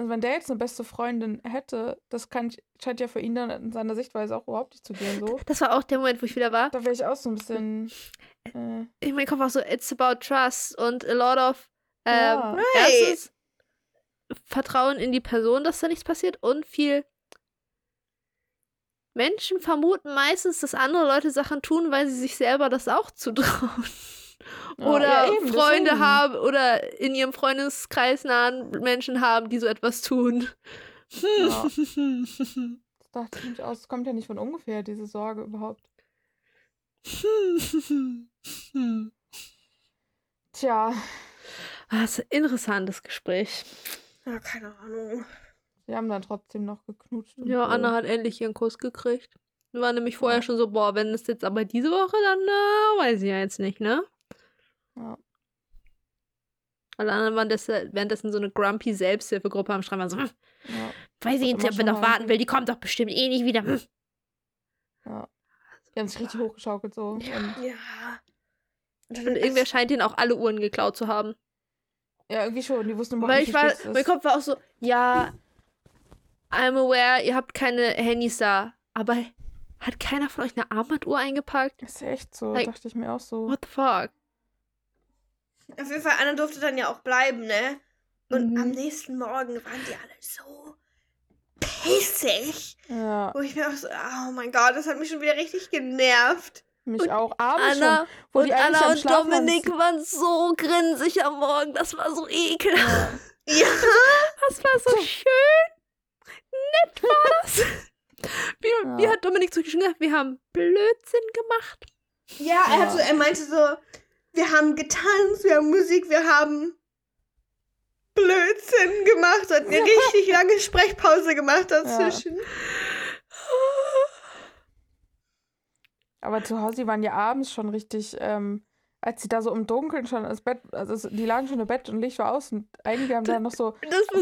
[SPEAKER 3] Also wenn der jetzt eine beste Freundin hätte, das kann, scheint ja für ihn dann in seiner Sichtweise auch überhaupt nicht zu gehen. So.
[SPEAKER 2] Das war auch der Moment, wo ich wieder war.
[SPEAKER 3] Da wäre ich auch so ein bisschen. Äh,
[SPEAKER 2] In meinem Kopf auch so, it's about trust und a lot of ähm,
[SPEAKER 3] Ja.
[SPEAKER 2] Erstens Vertrauen in die Person, dass da nichts passiert und viel Menschen vermuten meistens, dass andere Leute Sachen tun, weil sie sich selber das auch zutrauen. Oder
[SPEAKER 3] ja, eben,
[SPEAKER 2] Freunde
[SPEAKER 3] deswegen.
[SPEAKER 2] haben oder in ihrem Freundeskreis nahen Menschen haben, die so etwas tun.
[SPEAKER 3] Ja. das dachte ich mich aus. Es kommt ja nicht von ungefähr, diese Sorge überhaupt. Tja,
[SPEAKER 2] Was ein interessantes Gespräch.
[SPEAKER 4] Ja, keine Ahnung.
[SPEAKER 3] wir haben dann trotzdem noch geknutscht.
[SPEAKER 2] Ja,
[SPEAKER 3] so.
[SPEAKER 2] Anna hat endlich ihren Kuss gekriegt. War nämlich vorher
[SPEAKER 3] Ja.
[SPEAKER 2] schon so, boah, wenn es jetzt aber diese Woche, dann äh, weiß ich ja jetzt nicht, ne?
[SPEAKER 3] Ja.
[SPEAKER 2] Alle anderen waren des, währenddessen so eine grumpy Selbsthilfegruppe am Strand. Waren so, hm,
[SPEAKER 3] Ja,
[SPEAKER 2] weiß ich nicht, ob wir noch warten will. Die kommt doch bestimmt eh nicht wieder. Hm.
[SPEAKER 3] ja. Die haben sich richtig hochgeschaukelt so.
[SPEAKER 4] Ja. Und dann
[SPEAKER 2] Und irgendwer scheint ihnen auch alle Uhren geklaut zu haben.
[SPEAKER 3] ja, irgendwie schon. Die wussten überhaupt
[SPEAKER 2] Weil
[SPEAKER 3] nicht,
[SPEAKER 2] war, mein. Kopf war auch so, ja, I'm aware, ihr habt keine Handys da. Aber hat keiner von euch eine Armbanduhr eingepackt?
[SPEAKER 3] Ist echt so,
[SPEAKER 2] Like-
[SPEAKER 3] dachte ich mir auch so.
[SPEAKER 2] What the fuck?
[SPEAKER 4] Auf jeden Fall, Anna durfte dann ja auch bleiben, ne? Und
[SPEAKER 2] Mhm.
[SPEAKER 4] am nächsten Morgen waren die alle so pissig.
[SPEAKER 3] Ja,
[SPEAKER 4] Wo ich mir auch so, oh mein Gott, das hat mich schon wieder richtig genervt.
[SPEAKER 3] mich
[SPEAKER 2] Und
[SPEAKER 3] auch. Abends
[SPEAKER 2] Anna
[SPEAKER 3] schon, wo
[SPEAKER 2] und
[SPEAKER 3] die
[SPEAKER 2] Anna und. Dominik waren so grinsig am Morgen. Das war so ekelhaft.
[SPEAKER 3] Ja.
[SPEAKER 4] Ja.
[SPEAKER 2] Das war so schön. Nett war das. Wie,
[SPEAKER 3] Ja.
[SPEAKER 2] wie hat Dominik zurückgeschrieben? Wir haben Blödsinn gemacht.
[SPEAKER 4] Ja, er,
[SPEAKER 3] Ja.
[SPEAKER 4] hat so, er meinte so, wir haben getanzt, wir haben Musik, wir haben Blödsinn gemacht hat. Eine richtig lange Sprechpause gemacht dazwischen.
[SPEAKER 3] Aber zu Hause, die waren ja abends schon richtig, ähm, als sie da so im Dunkeln schon ins Bett, also die lagen schon im Bett und Licht war aus und einige haben da noch so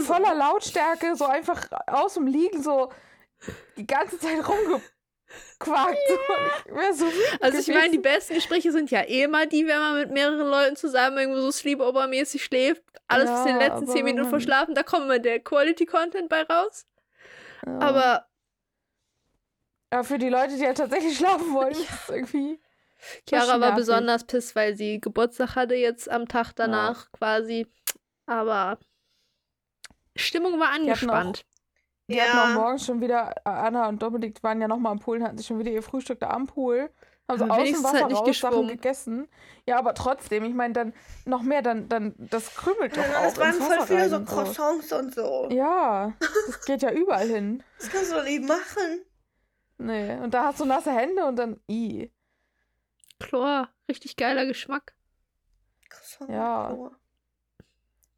[SPEAKER 3] voller Lautstärke so einfach aus dem Liegen so die ganze Zeit rumgequakt. Ich wär so
[SPEAKER 2] Also ich meine, die besten Gespräche sind ja eh immer die, wenn man mit mehreren Leuten zusammen irgendwo so sleepover-mäßig schläft. Alles bis in den
[SPEAKER 3] Ja,
[SPEAKER 2] letzten zehn Minuten verschlafen, da kommt immer der Quality-Content bei raus.
[SPEAKER 3] ja.
[SPEAKER 2] Aber
[SPEAKER 3] Aber für die Leute, die ja tatsächlich schlafen wollen, ist es irgendwie.
[SPEAKER 2] Chiara war besonders piss, weil sie Geburtstag hatte jetzt am Tag danach quasi. Aber Stimmung war angespannt.
[SPEAKER 3] Die hatten auch morgens schon wieder, äh, Anna und Dominik waren ja nochmal am Pool und hatten sich schon wieder ihr Frühstück da am Pool. Haben so
[SPEAKER 2] Aber
[SPEAKER 3] aus dem Wasser
[SPEAKER 2] halt nicht
[SPEAKER 3] raus Sachen gegessen. Ja, aber trotzdem, ich meine, dann noch mehr, dann, dann, das krümelt doch
[SPEAKER 4] Ja,
[SPEAKER 3] auch
[SPEAKER 4] das waren
[SPEAKER 3] ins
[SPEAKER 4] voll
[SPEAKER 3] Wasser
[SPEAKER 4] viele so Croissants und so.
[SPEAKER 3] Ja, das geht ja überall hin.
[SPEAKER 4] Das kannst du doch nicht machen.
[SPEAKER 3] Nee, und da hast du nasse Hände und dann, i.
[SPEAKER 2] Chlor, richtig geiler Geschmack.
[SPEAKER 4] Croissant
[SPEAKER 3] Ja.
[SPEAKER 4] Chlor.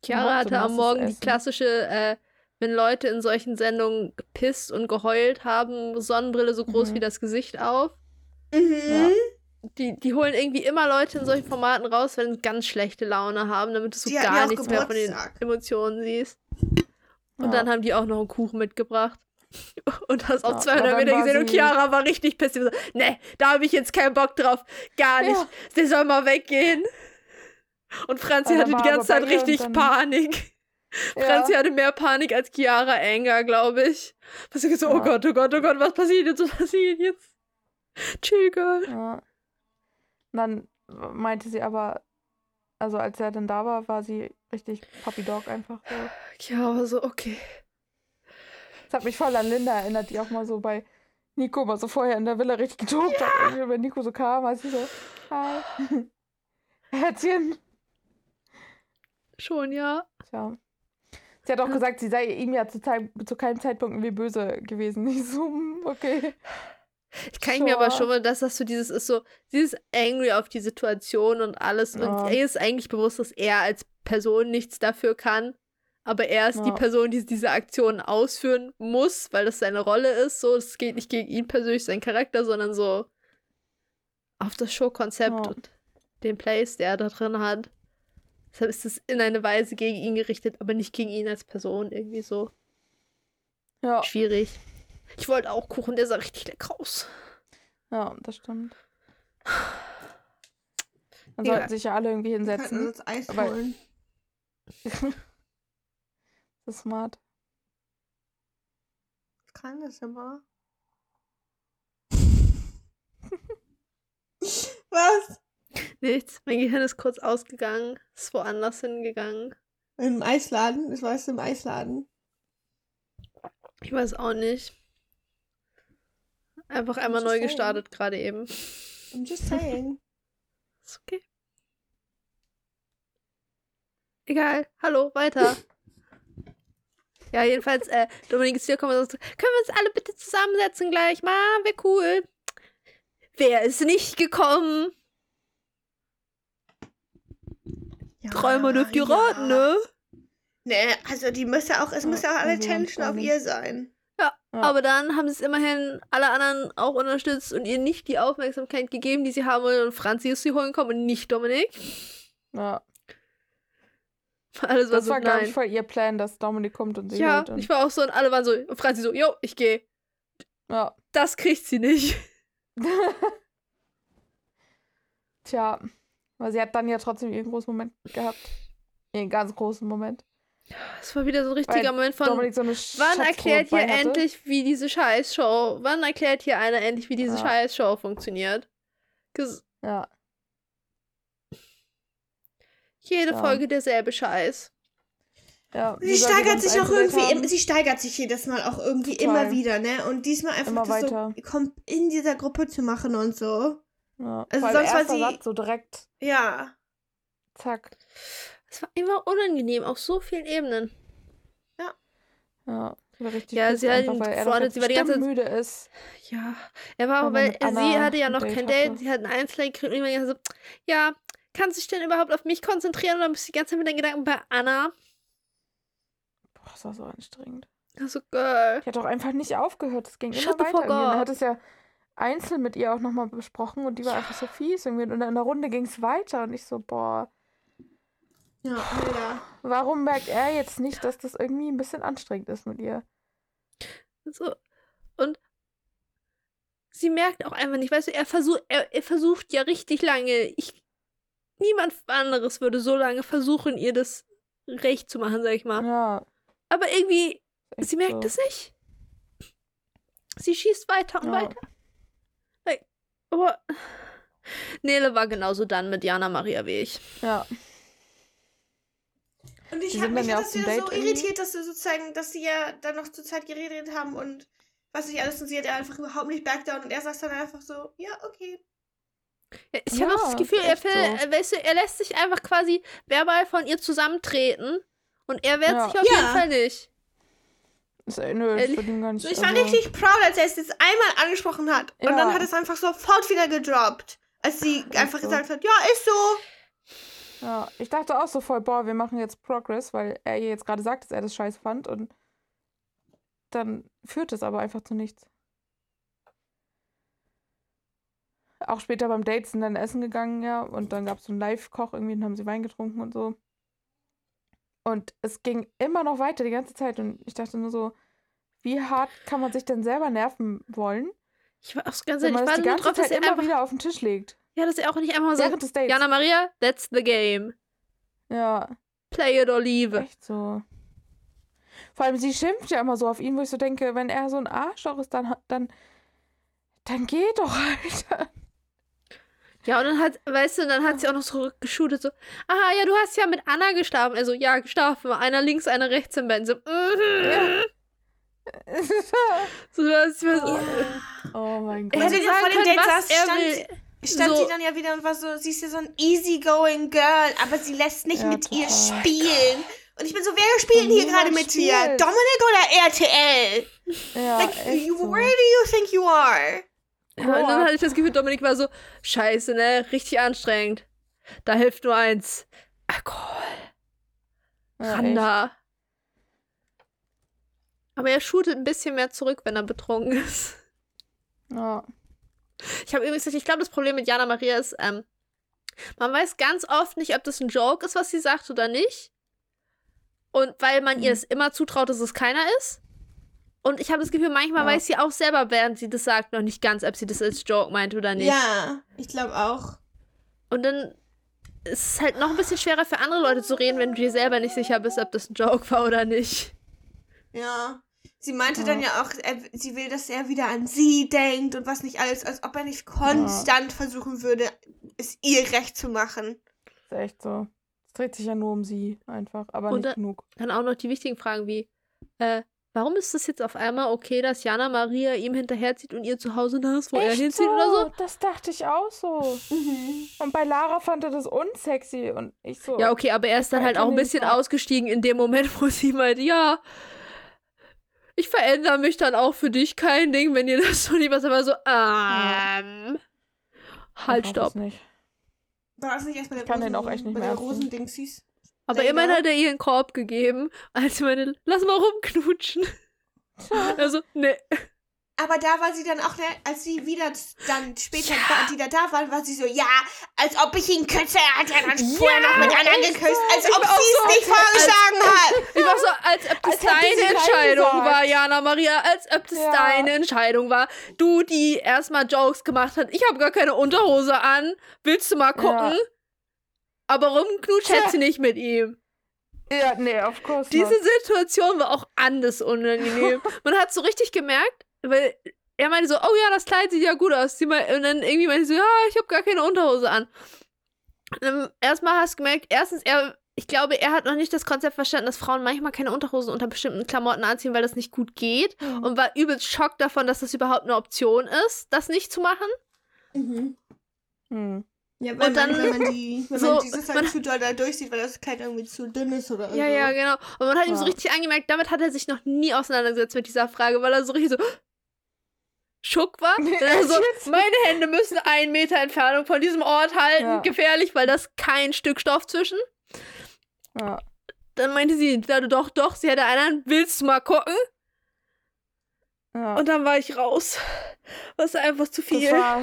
[SPEAKER 2] Chiara hatte am Morgen die
[SPEAKER 3] Essen.
[SPEAKER 2] klassische, äh, wenn Leute in solchen Sendungen gepisst und geheult haben, Sonnenbrille so groß
[SPEAKER 3] Mhm.
[SPEAKER 2] wie das Gesicht auf.
[SPEAKER 4] Mhm.
[SPEAKER 2] Die, die holen irgendwie immer Leute in solchen Formaten raus, wenn sie ganz schlechte Laune haben, damit du so
[SPEAKER 4] ja
[SPEAKER 2] gar
[SPEAKER 4] auch
[SPEAKER 2] nichts mehr von den
[SPEAKER 4] Geburtstag.
[SPEAKER 2] Emotionen siehst. Und
[SPEAKER 3] Ja.
[SPEAKER 2] dann haben die auch noch einen Kuchen mitgebracht. Und hast auf
[SPEAKER 3] Ja,
[SPEAKER 2] 200
[SPEAKER 3] aber dann
[SPEAKER 2] Meter gesehen und Chiara war richtig so, ne, da habe ich jetzt keinen Bock drauf. Gar nicht.
[SPEAKER 3] Ja.
[SPEAKER 2] Sie soll mal weggehen. Und Franzi hatte die ganze Zeit richtig Panik.
[SPEAKER 3] Ja.
[SPEAKER 2] Franzi hatte mehr Panik als Chiara Anger, glaube ich. Was ich so, oh
[SPEAKER 3] Ja.
[SPEAKER 2] Gott, oh Gott, oh Gott, was passiert jetzt, was passiert jetzt? Chill, Girl.
[SPEAKER 3] Ja. Dann meinte sie aber, also als er dann da war, war sie richtig Puppy Dog einfach so.
[SPEAKER 2] Chiara war so, okay.
[SPEAKER 3] Das hat mich voll an Linda erinnert, die auch mal so bei Nico mal so vorher in der Villa richtig getobt hat. Irgendwie, wenn Nico so kam, als sie so, hi. Herzchen.
[SPEAKER 2] Schon, ja.
[SPEAKER 3] Tja. Sie hat auch gesagt, sie sei ihm ja zu, zu keinem Zeitpunkt irgendwie böse gewesen. Ich so, hm, okay.
[SPEAKER 2] Ich kann mir aber
[SPEAKER 3] Sure.
[SPEAKER 2] schon mal, dass das so dieses ist so, dieses angry auf die Situation und alles.
[SPEAKER 3] Ja.
[SPEAKER 2] Und er ist eigentlich bewusst, dass er als Person nichts dafür kann. Aber er ist die
[SPEAKER 3] Ja.
[SPEAKER 2] Person, die diese Aktion ausführen muss, weil das seine Rolle ist. So, es geht nicht gegen ihn persönlich, seinen Charakter, sondern so auf das Showkonzept
[SPEAKER 3] Ja.
[SPEAKER 2] und den Plays, der er da drin hat. Deshalb ist es in eine Weise gegen ihn gerichtet, aber nicht gegen ihn als Person. Irgendwie so
[SPEAKER 3] Ja,
[SPEAKER 2] schwierig. Ich wollte auch Kuchen, der sah richtig lecker aus.
[SPEAKER 3] ja, das stimmt. Dann
[SPEAKER 2] Ja.
[SPEAKER 3] sollten sich ja alle irgendwie
[SPEAKER 4] Wir
[SPEAKER 3] hinsetzen.
[SPEAKER 4] uns Eis
[SPEAKER 3] Aber-
[SPEAKER 4] holen.
[SPEAKER 3] Das ist smart.
[SPEAKER 4] Was kann das aber? Was?
[SPEAKER 2] Nichts. Mein Gehirn ist kurz ausgegangen, ist woanders hingegangen.
[SPEAKER 4] Im Eisladen? War es im Eisladen.
[SPEAKER 2] Ich weiß auch nicht. Einfach einmal neu
[SPEAKER 4] saying.
[SPEAKER 2] gestartet gerade eben.
[SPEAKER 4] I'm just saying.
[SPEAKER 2] Ist okay. Egal. Hallo, weiter. ja, jedenfalls, äh, Dominik ist hier gekommen und sagt, können wir uns alle bitte zusammensetzen gleich mal? Wäre cool. Wer ist nicht gekommen?
[SPEAKER 4] Ja,
[SPEAKER 2] Dreimal dürft ihr
[SPEAKER 4] ja.
[SPEAKER 2] raten, ne?
[SPEAKER 4] Nee, also die muss ja auch, es
[SPEAKER 3] Ja,
[SPEAKER 4] muss ja auch alle Tension auf ihr sein.
[SPEAKER 3] Ja.
[SPEAKER 2] Aber dann haben sie es immerhin alle anderen auch unterstützt und ihr nicht die Aufmerksamkeit gegeben, die sie haben wollen. Und Franzi ist sie holen gekommen und nicht Dominik.
[SPEAKER 3] Ja.
[SPEAKER 2] Alles war
[SPEAKER 3] Das
[SPEAKER 2] so,
[SPEAKER 3] war, glaube ich, voll ihr Plan, dass Dominik kommt und sie
[SPEAKER 2] Ja,
[SPEAKER 3] holt. Und,
[SPEAKER 2] ich war auch so und alle waren so, und Franzi so, jo, ich gehe.
[SPEAKER 3] ja.
[SPEAKER 2] Das kriegt sie nicht.
[SPEAKER 3] Tja. Aber sie hat dann ja trotzdem ihren großen Moment gehabt. Ihren ganz großen Moment.
[SPEAKER 2] Das war wieder so ein richtiger
[SPEAKER 3] Weil
[SPEAKER 2] Moment von,
[SPEAKER 3] Dominik so
[SPEAKER 2] wann erklärt
[SPEAKER 3] hatte.
[SPEAKER 2] endlich, wie diese Scheißshow, wann erklärt hier einer endlich, wie diese
[SPEAKER 3] Ja.
[SPEAKER 2] Scheißshow funktioniert?
[SPEAKER 3] Ja.
[SPEAKER 2] jede
[SPEAKER 3] Ja.
[SPEAKER 2] Folge derselbe Scheiß.
[SPEAKER 3] ja.
[SPEAKER 4] Sie steigert sich auch irgendwie, im, sie steigert sich jedes Mal auch irgendwie
[SPEAKER 3] Total.
[SPEAKER 4] immer wieder, ne? Und diesmal einfach
[SPEAKER 3] Immer
[SPEAKER 4] das
[SPEAKER 3] weiter.
[SPEAKER 4] so kommt in dieser Gruppe zu machen und so.
[SPEAKER 3] Ja.
[SPEAKER 4] Also
[SPEAKER 3] Vor allem
[SPEAKER 4] sonst war sie-
[SPEAKER 3] Satz so direkt.
[SPEAKER 4] Ja.
[SPEAKER 3] Zack.
[SPEAKER 2] Es war immer unangenehm auf so vielen Ebenen.
[SPEAKER 3] Ja. Sie war richtig
[SPEAKER 2] Ja, sie hat
[SPEAKER 3] einfach,
[SPEAKER 2] ihn
[SPEAKER 3] weil er
[SPEAKER 2] gefordert, sie war die ganze Zeit-
[SPEAKER 3] müde ist.
[SPEAKER 2] Ja, er war auch,
[SPEAKER 3] Weil
[SPEAKER 2] sie
[SPEAKER 3] Anna
[SPEAKER 2] hatte ja
[SPEAKER 3] ein
[SPEAKER 2] noch
[SPEAKER 3] Date
[SPEAKER 2] kein Date,
[SPEAKER 3] hatte.
[SPEAKER 2] sie hat einen Einzel gekriegt und immer so, ja, kannst du dich denn überhaupt auf mich konzentrieren oder bist du die ganze Zeit mit deinen Gedanken bei Anna?
[SPEAKER 3] das war so anstrengend.
[SPEAKER 2] Also, Girl.
[SPEAKER 3] Die hat doch einfach nicht aufgehört. Es ging
[SPEAKER 2] Shut
[SPEAKER 3] immer weiter. Er hat es ja einzeln mit ihr auch nochmal besprochen und die war einfach so fies irgendwie. Und in der Runde ging es weiter und ich so, boah,
[SPEAKER 4] Ja, Alter.
[SPEAKER 3] warum merkt er jetzt nicht, dass das irgendwie ein bisschen anstrengend ist mit ihr?
[SPEAKER 2] So. Und sie merkt auch einfach nicht, weißt du, er, versuch, er, er versucht ja richtig lange. Ich, niemand anderes würde so lange versuchen, ihr das recht zu machen, sag ich mal.
[SPEAKER 3] Ja.
[SPEAKER 2] Aber irgendwie, sie merkt
[SPEAKER 3] so.
[SPEAKER 2] es nicht. Sie schießt weiter und
[SPEAKER 3] Ja.
[SPEAKER 2] weiter. Aber Nele war genauso dann mit Jana Maria wie ich.
[SPEAKER 3] Ja.
[SPEAKER 4] Und ich
[SPEAKER 3] Die
[SPEAKER 4] habe
[SPEAKER 3] sind
[SPEAKER 4] mich
[SPEAKER 3] dann ja
[SPEAKER 4] das so
[SPEAKER 3] Date irgendwie.
[SPEAKER 4] irritiert, dass du sozusagen, dass sie ja dann noch zur Zeit geredet haben und was nicht alles und sie hat ja einfach überhaupt nicht back down und er sagt dann einfach so, ja, okay.
[SPEAKER 2] Ja, Ich
[SPEAKER 3] Ja,
[SPEAKER 2] habe auch das Gefühl, er,
[SPEAKER 3] so.
[SPEAKER 2] weißt du, er lässt sich einfach quasi verbal von ihr zusammentreten und er wehrt
[SPEAKER 3] Ja.
[SPEAKER 2] sich auf
[SPEAKER 4] Ja.
[SPEAKER 2] jeden Fall nicht.
[SPEAKER 3] Ist, äh, nö,
[SPEAKER 2] Ehrlich-
[SPEAKER 3] ich gar nicht.
[SPEAKER 4] So, ich war
[SPEAKER 3] also-
[SPEAKER 4] richtig proud, als er es jetzt einmal angesprochen hat. Und
[SPEAKER 3] Ja.
[SPEAKER 4] dann hat es einfach sofort wieder gedroppt. Als sie
[SPEAKER 3] Echt
[SPEAKER 4] einfach
[SPEAKER 3] so.
[SPEAKER 4] gesagt hat, ja, ist so.
[SPEAKER 3] Ja, ich dachte auch so voll, boah, wir machen jetzt Progress, weil er ihr jetzt gerade sagt, dass er das scheiß fand und dann führt es aber einfach zu nichts. Auch später beim Date sind dann essen gegangen, ja, und dann gab es so einen Live-Koch, irgendwie dann haben sie Wein getrunken und so. Und es ging immer noch weiter die ganze Zeit und ich dachte nur so, wie hart kann man sich denn selber nerven wollen,
[SPEAKER 2] Ich war auch ganz ehrlich, ich war
[SPEAKER 3] die ganze
[SPEAKER 2] drauf, dass
[SPEAKER 3] Zeit
[SPEAKER 2] er
[SPEAKER 3] immer wieder auf den Tisch legt.
[SPEAKER 2] ja, dass er auch nicht einfach mal so. Jana Maria, that's the game.
[SPEAKER 3] Ja.
[SPEAKER 2] Play it or leave.
[SPEAKER 3] Echt so. Vor allem, sie schimpft ja immer so auf ihn, wo ich so denke, wenn er so ein Arschloch ist, dann, dann, dann geht doch, Alter.
[SPEAKER 2] Ja, und dann hat, weißt du, dann hat sie auch noch so geshootet, so, aha, ja, du hast ja mit Anna geschlafen. Also, ja, geschlafen. Einer links, einer rechts im Bett. So, mhm. So, was, was,
[SPEAKER 3] Oh mein
[SPEAKER 2] Er
[SPEAKER 3] Gott.
[SPEAKER 2] hätte
[SPEAKER 4] er
[SPEAKER 2] sagen
[SPEAKER 4] vor dem
[SPEAKER 2] können,
[SPEAKER 4] Date
[SPEAKER 2] was
[SPEAKER 4] saß,
[SPEAKER 2] er
[SPEAKER 4] stand,
[SPEAKER 2] will.
[SPEAKER 4] stand
[SPEAKER 2] So.
[SPEAKER 4] sie dann ja wieder und war so, sie ist ja so ein easygoing Girl, aber sie lässt nicht
[SPEAKER 3] Ja,
[SPEAKER 4] mit ihr
[SPEAKER 3] total.
[SPEAKER 4] spielen. Und ich bin so, wer spielt denn hier gerade mit dir? Dominik oder RTL?
[SPEAKER 3] Ja,
[SPEAKER 4] like,
[SPEAKER 3] echt
[SPEAKER 4] you,
[SPEAKER 3] so.
[SPEAKER 4] where do you think you are?
[SPEAKER 2] Und dann hatte ich das Gefühl, Dominik war so, scheiße, ne, richtig anstrengend. Da hilft nur eins. Alkohol.
[SPEAKER 3] Ja,
[SPEAKER 2] Ran
[SPEAKER 3] echt.
[SPEAKER 2] Aber er shootet ein bisschen mehr zurück, wenn er betrunken ist.
[SPEAKER 3] Ja.
[SPEAKER 2] Ich habe übrigens, ich glaube, das Problem mit Jana Maria ist, ähm, man weiß ganz oft nicht, ob das ein Joke ist, was sie sagt oder nicht. Und weil man ihr
[SPEAKER 3] Mhm.
[SPEAKER 2] es immer zutraut, dass es keiner ist. Und ich habe das Gefühl, manchmal
[SPEAKER 3] Ja.
[SPEAKER 2] weiß sie auch selber, während sie das sagt, noch nicht ganz, ob sie das als Joke meint oder nicht.
[SPEAKER 4] Ja, ich glaube auch.
[SPEAKER 2] Und dann ist es halt noch ein bisschen schwerer für andere Leute zu reden, wenn du dir selber nicht sicher bist, ob das ein Joke war oder nicht.
[SPEAKER 4] Ja. Sie meinte
[SPEAKER 3] Ja.
[SPEAKER 4] dann ja auch, er, sie will, dass er wieder an sie denkt und was nicht alles, als ob er nicht konstant versuchen würde, es ihr recht zu machen.
[SPEAKER 3] Ist echt so. Es dreht sich ja nur um sie einfach, aber
[SPEAKER 2] Und
[SPEAKER 3] nicht
[SPEAKER 2] da-
[SPEAKER 3] genug.
[SPEAKER 2] Dann auch noch die wichtigen Fragen wie, äh, warum ist es jetzt auf einmal okay, dass Jana Maria ihm hinterherzieht und ihr zu Hause da ist, wo er
[SPEAKER 3] Echt
[SPEAKER 2] hinzieht
[SPEAKER 3] so?
[SPEAKER 2] oder so?
[SPEAKER 3] Das dachte ich auch so. Und bei Lara fand er das unsexy und ich so.
[SPEAKER 2] Ja, okay, aber er ist dann halt auch ein bisschen
[SPEAKER 3] Fall.
[SPEAKER 2] ausgestiegen in dem Moment, wo sie meinte, ja, ich verändere mich dann auch für dich, kein Ding, wenn dir das so lieber aber so, ähm,
[SPEAKER 3] Ich
[SPEAKER 2] halt, stopp.
[SPEAKER 3] es nicht.
[SPEAKER 4] War das nicht erst bei der
[SPEAKER 3] Ich kann den
[SPEAKER 4] Rosen-
[SPEAKER 3] auch echt nicht
[SPEAKER 4] bei
[SPEAKER 3] mehr
[SPEAKER 4] der. Rosendingsies?
[SPEAKER 2] Aber
[SPEAKER 4] Later.
[SPEAKER 2] immerhin hat er ihr einen Korb gegeben, als sie meinte, lass mal rumknutschen. Also, ne.
[SPEAKER 4] Aber da war sie dann auch, ne, als sie wieder dann später da- wieder da waren, war sie so, ja, als ob ich ihn küsse, er hat ja dann vorher noch mit anderen geküsst, als ob sie es
[SPEAKER 3] so,
[SPEAKER 4] nicht vorgeschlagen hat.
[SPEAKER 2] Ich war so, als ob das
[SPEAKER 3] Als
[SPEAKER 2] deine Entscheidung war, Jana Maria, als ob das
[SPEAKER 3] Ja.
[SPEAKER 2] deine Entscheidung war. Du, die erstmal Jokes gemacht hat, ich habe gar keine Unterhose an, willst du mal gucken?
[SPEAKER 3] Ja.
[SPEAKER 2] Aber rumknutscht hätte sie nicht mit ihm.
[SPEAKER 3] Ja, nee, of course
[SPEAKER 2] Diese
[SPEAKER 3] not.
[SPEAKER 2] Situation war auch anders unangenehm. Man hat so richtig gemerkt, weil er meinte so, oh ja, das Kleid sieht ja gut aus. Und dann irgendwie meinte sie so, ja, ich habe gar keine Unterhose an. Ähm, erstmal hast du gemerkt, erstens, er, ich glaube, er hat noch nicht das Konzept verstanden, dass Frauen manchmal keine Unterhosen unter bestimmten Klamotten anziehen, weil das nicht gut geht.
[SPEAKER 3] Mhm.
[SPEAKER 2] Und war übelst schockt davon, dass das überhaupt eine Option ist, das nicht zu machen.
[SPEAKER 4] Mhm.
[SPEAKER 3] Hm.
[SPEAKER 4] Ja, weil
[SPEAKER 2] Und dann-
[SPEAKER 4] man, wenn man die, wenn
[SPEAKER 2] so,
[SPEAKER 4] man dieses halt
[SPEAKER 2] man-
[SPEAKER 4] zu doll da durchsieht, weil das Kleid irgendwie zu dünn ist oder
[SPEAKER 2] Ja,
[SPEAKER 4] so.
[SPEAKER 2] ja, genau. Und man hat ihm so
[SPEAKER 3] Ja.
[SPEAKER 2] richtig angemerkt, damit hat er sich noch nie auseinandergesetzt mit dieser Frage, weil er so richtig so schock war. Dann so,
[SPEAKER 3] Jetzt?
[SPEAKER 2] meine Hände müssen einen Meter Entfernung von diesem Ort halten.
[SPEAKER 3] Ja.
[SPEAKER 2] Gefährlich, weil das kein Stück Stoff zwischen.
[SPEAKER 3] Ja.
[SPEAKER 2] dann meinte sie, ja, doch, doch, sie hätte einen, willst du mal gucken?
[SPEAKER 3] Ja.
[SPEAKER 2] Und dann war ich raus. Ist einfach zu viel.
[SPEAKER 3] das, war,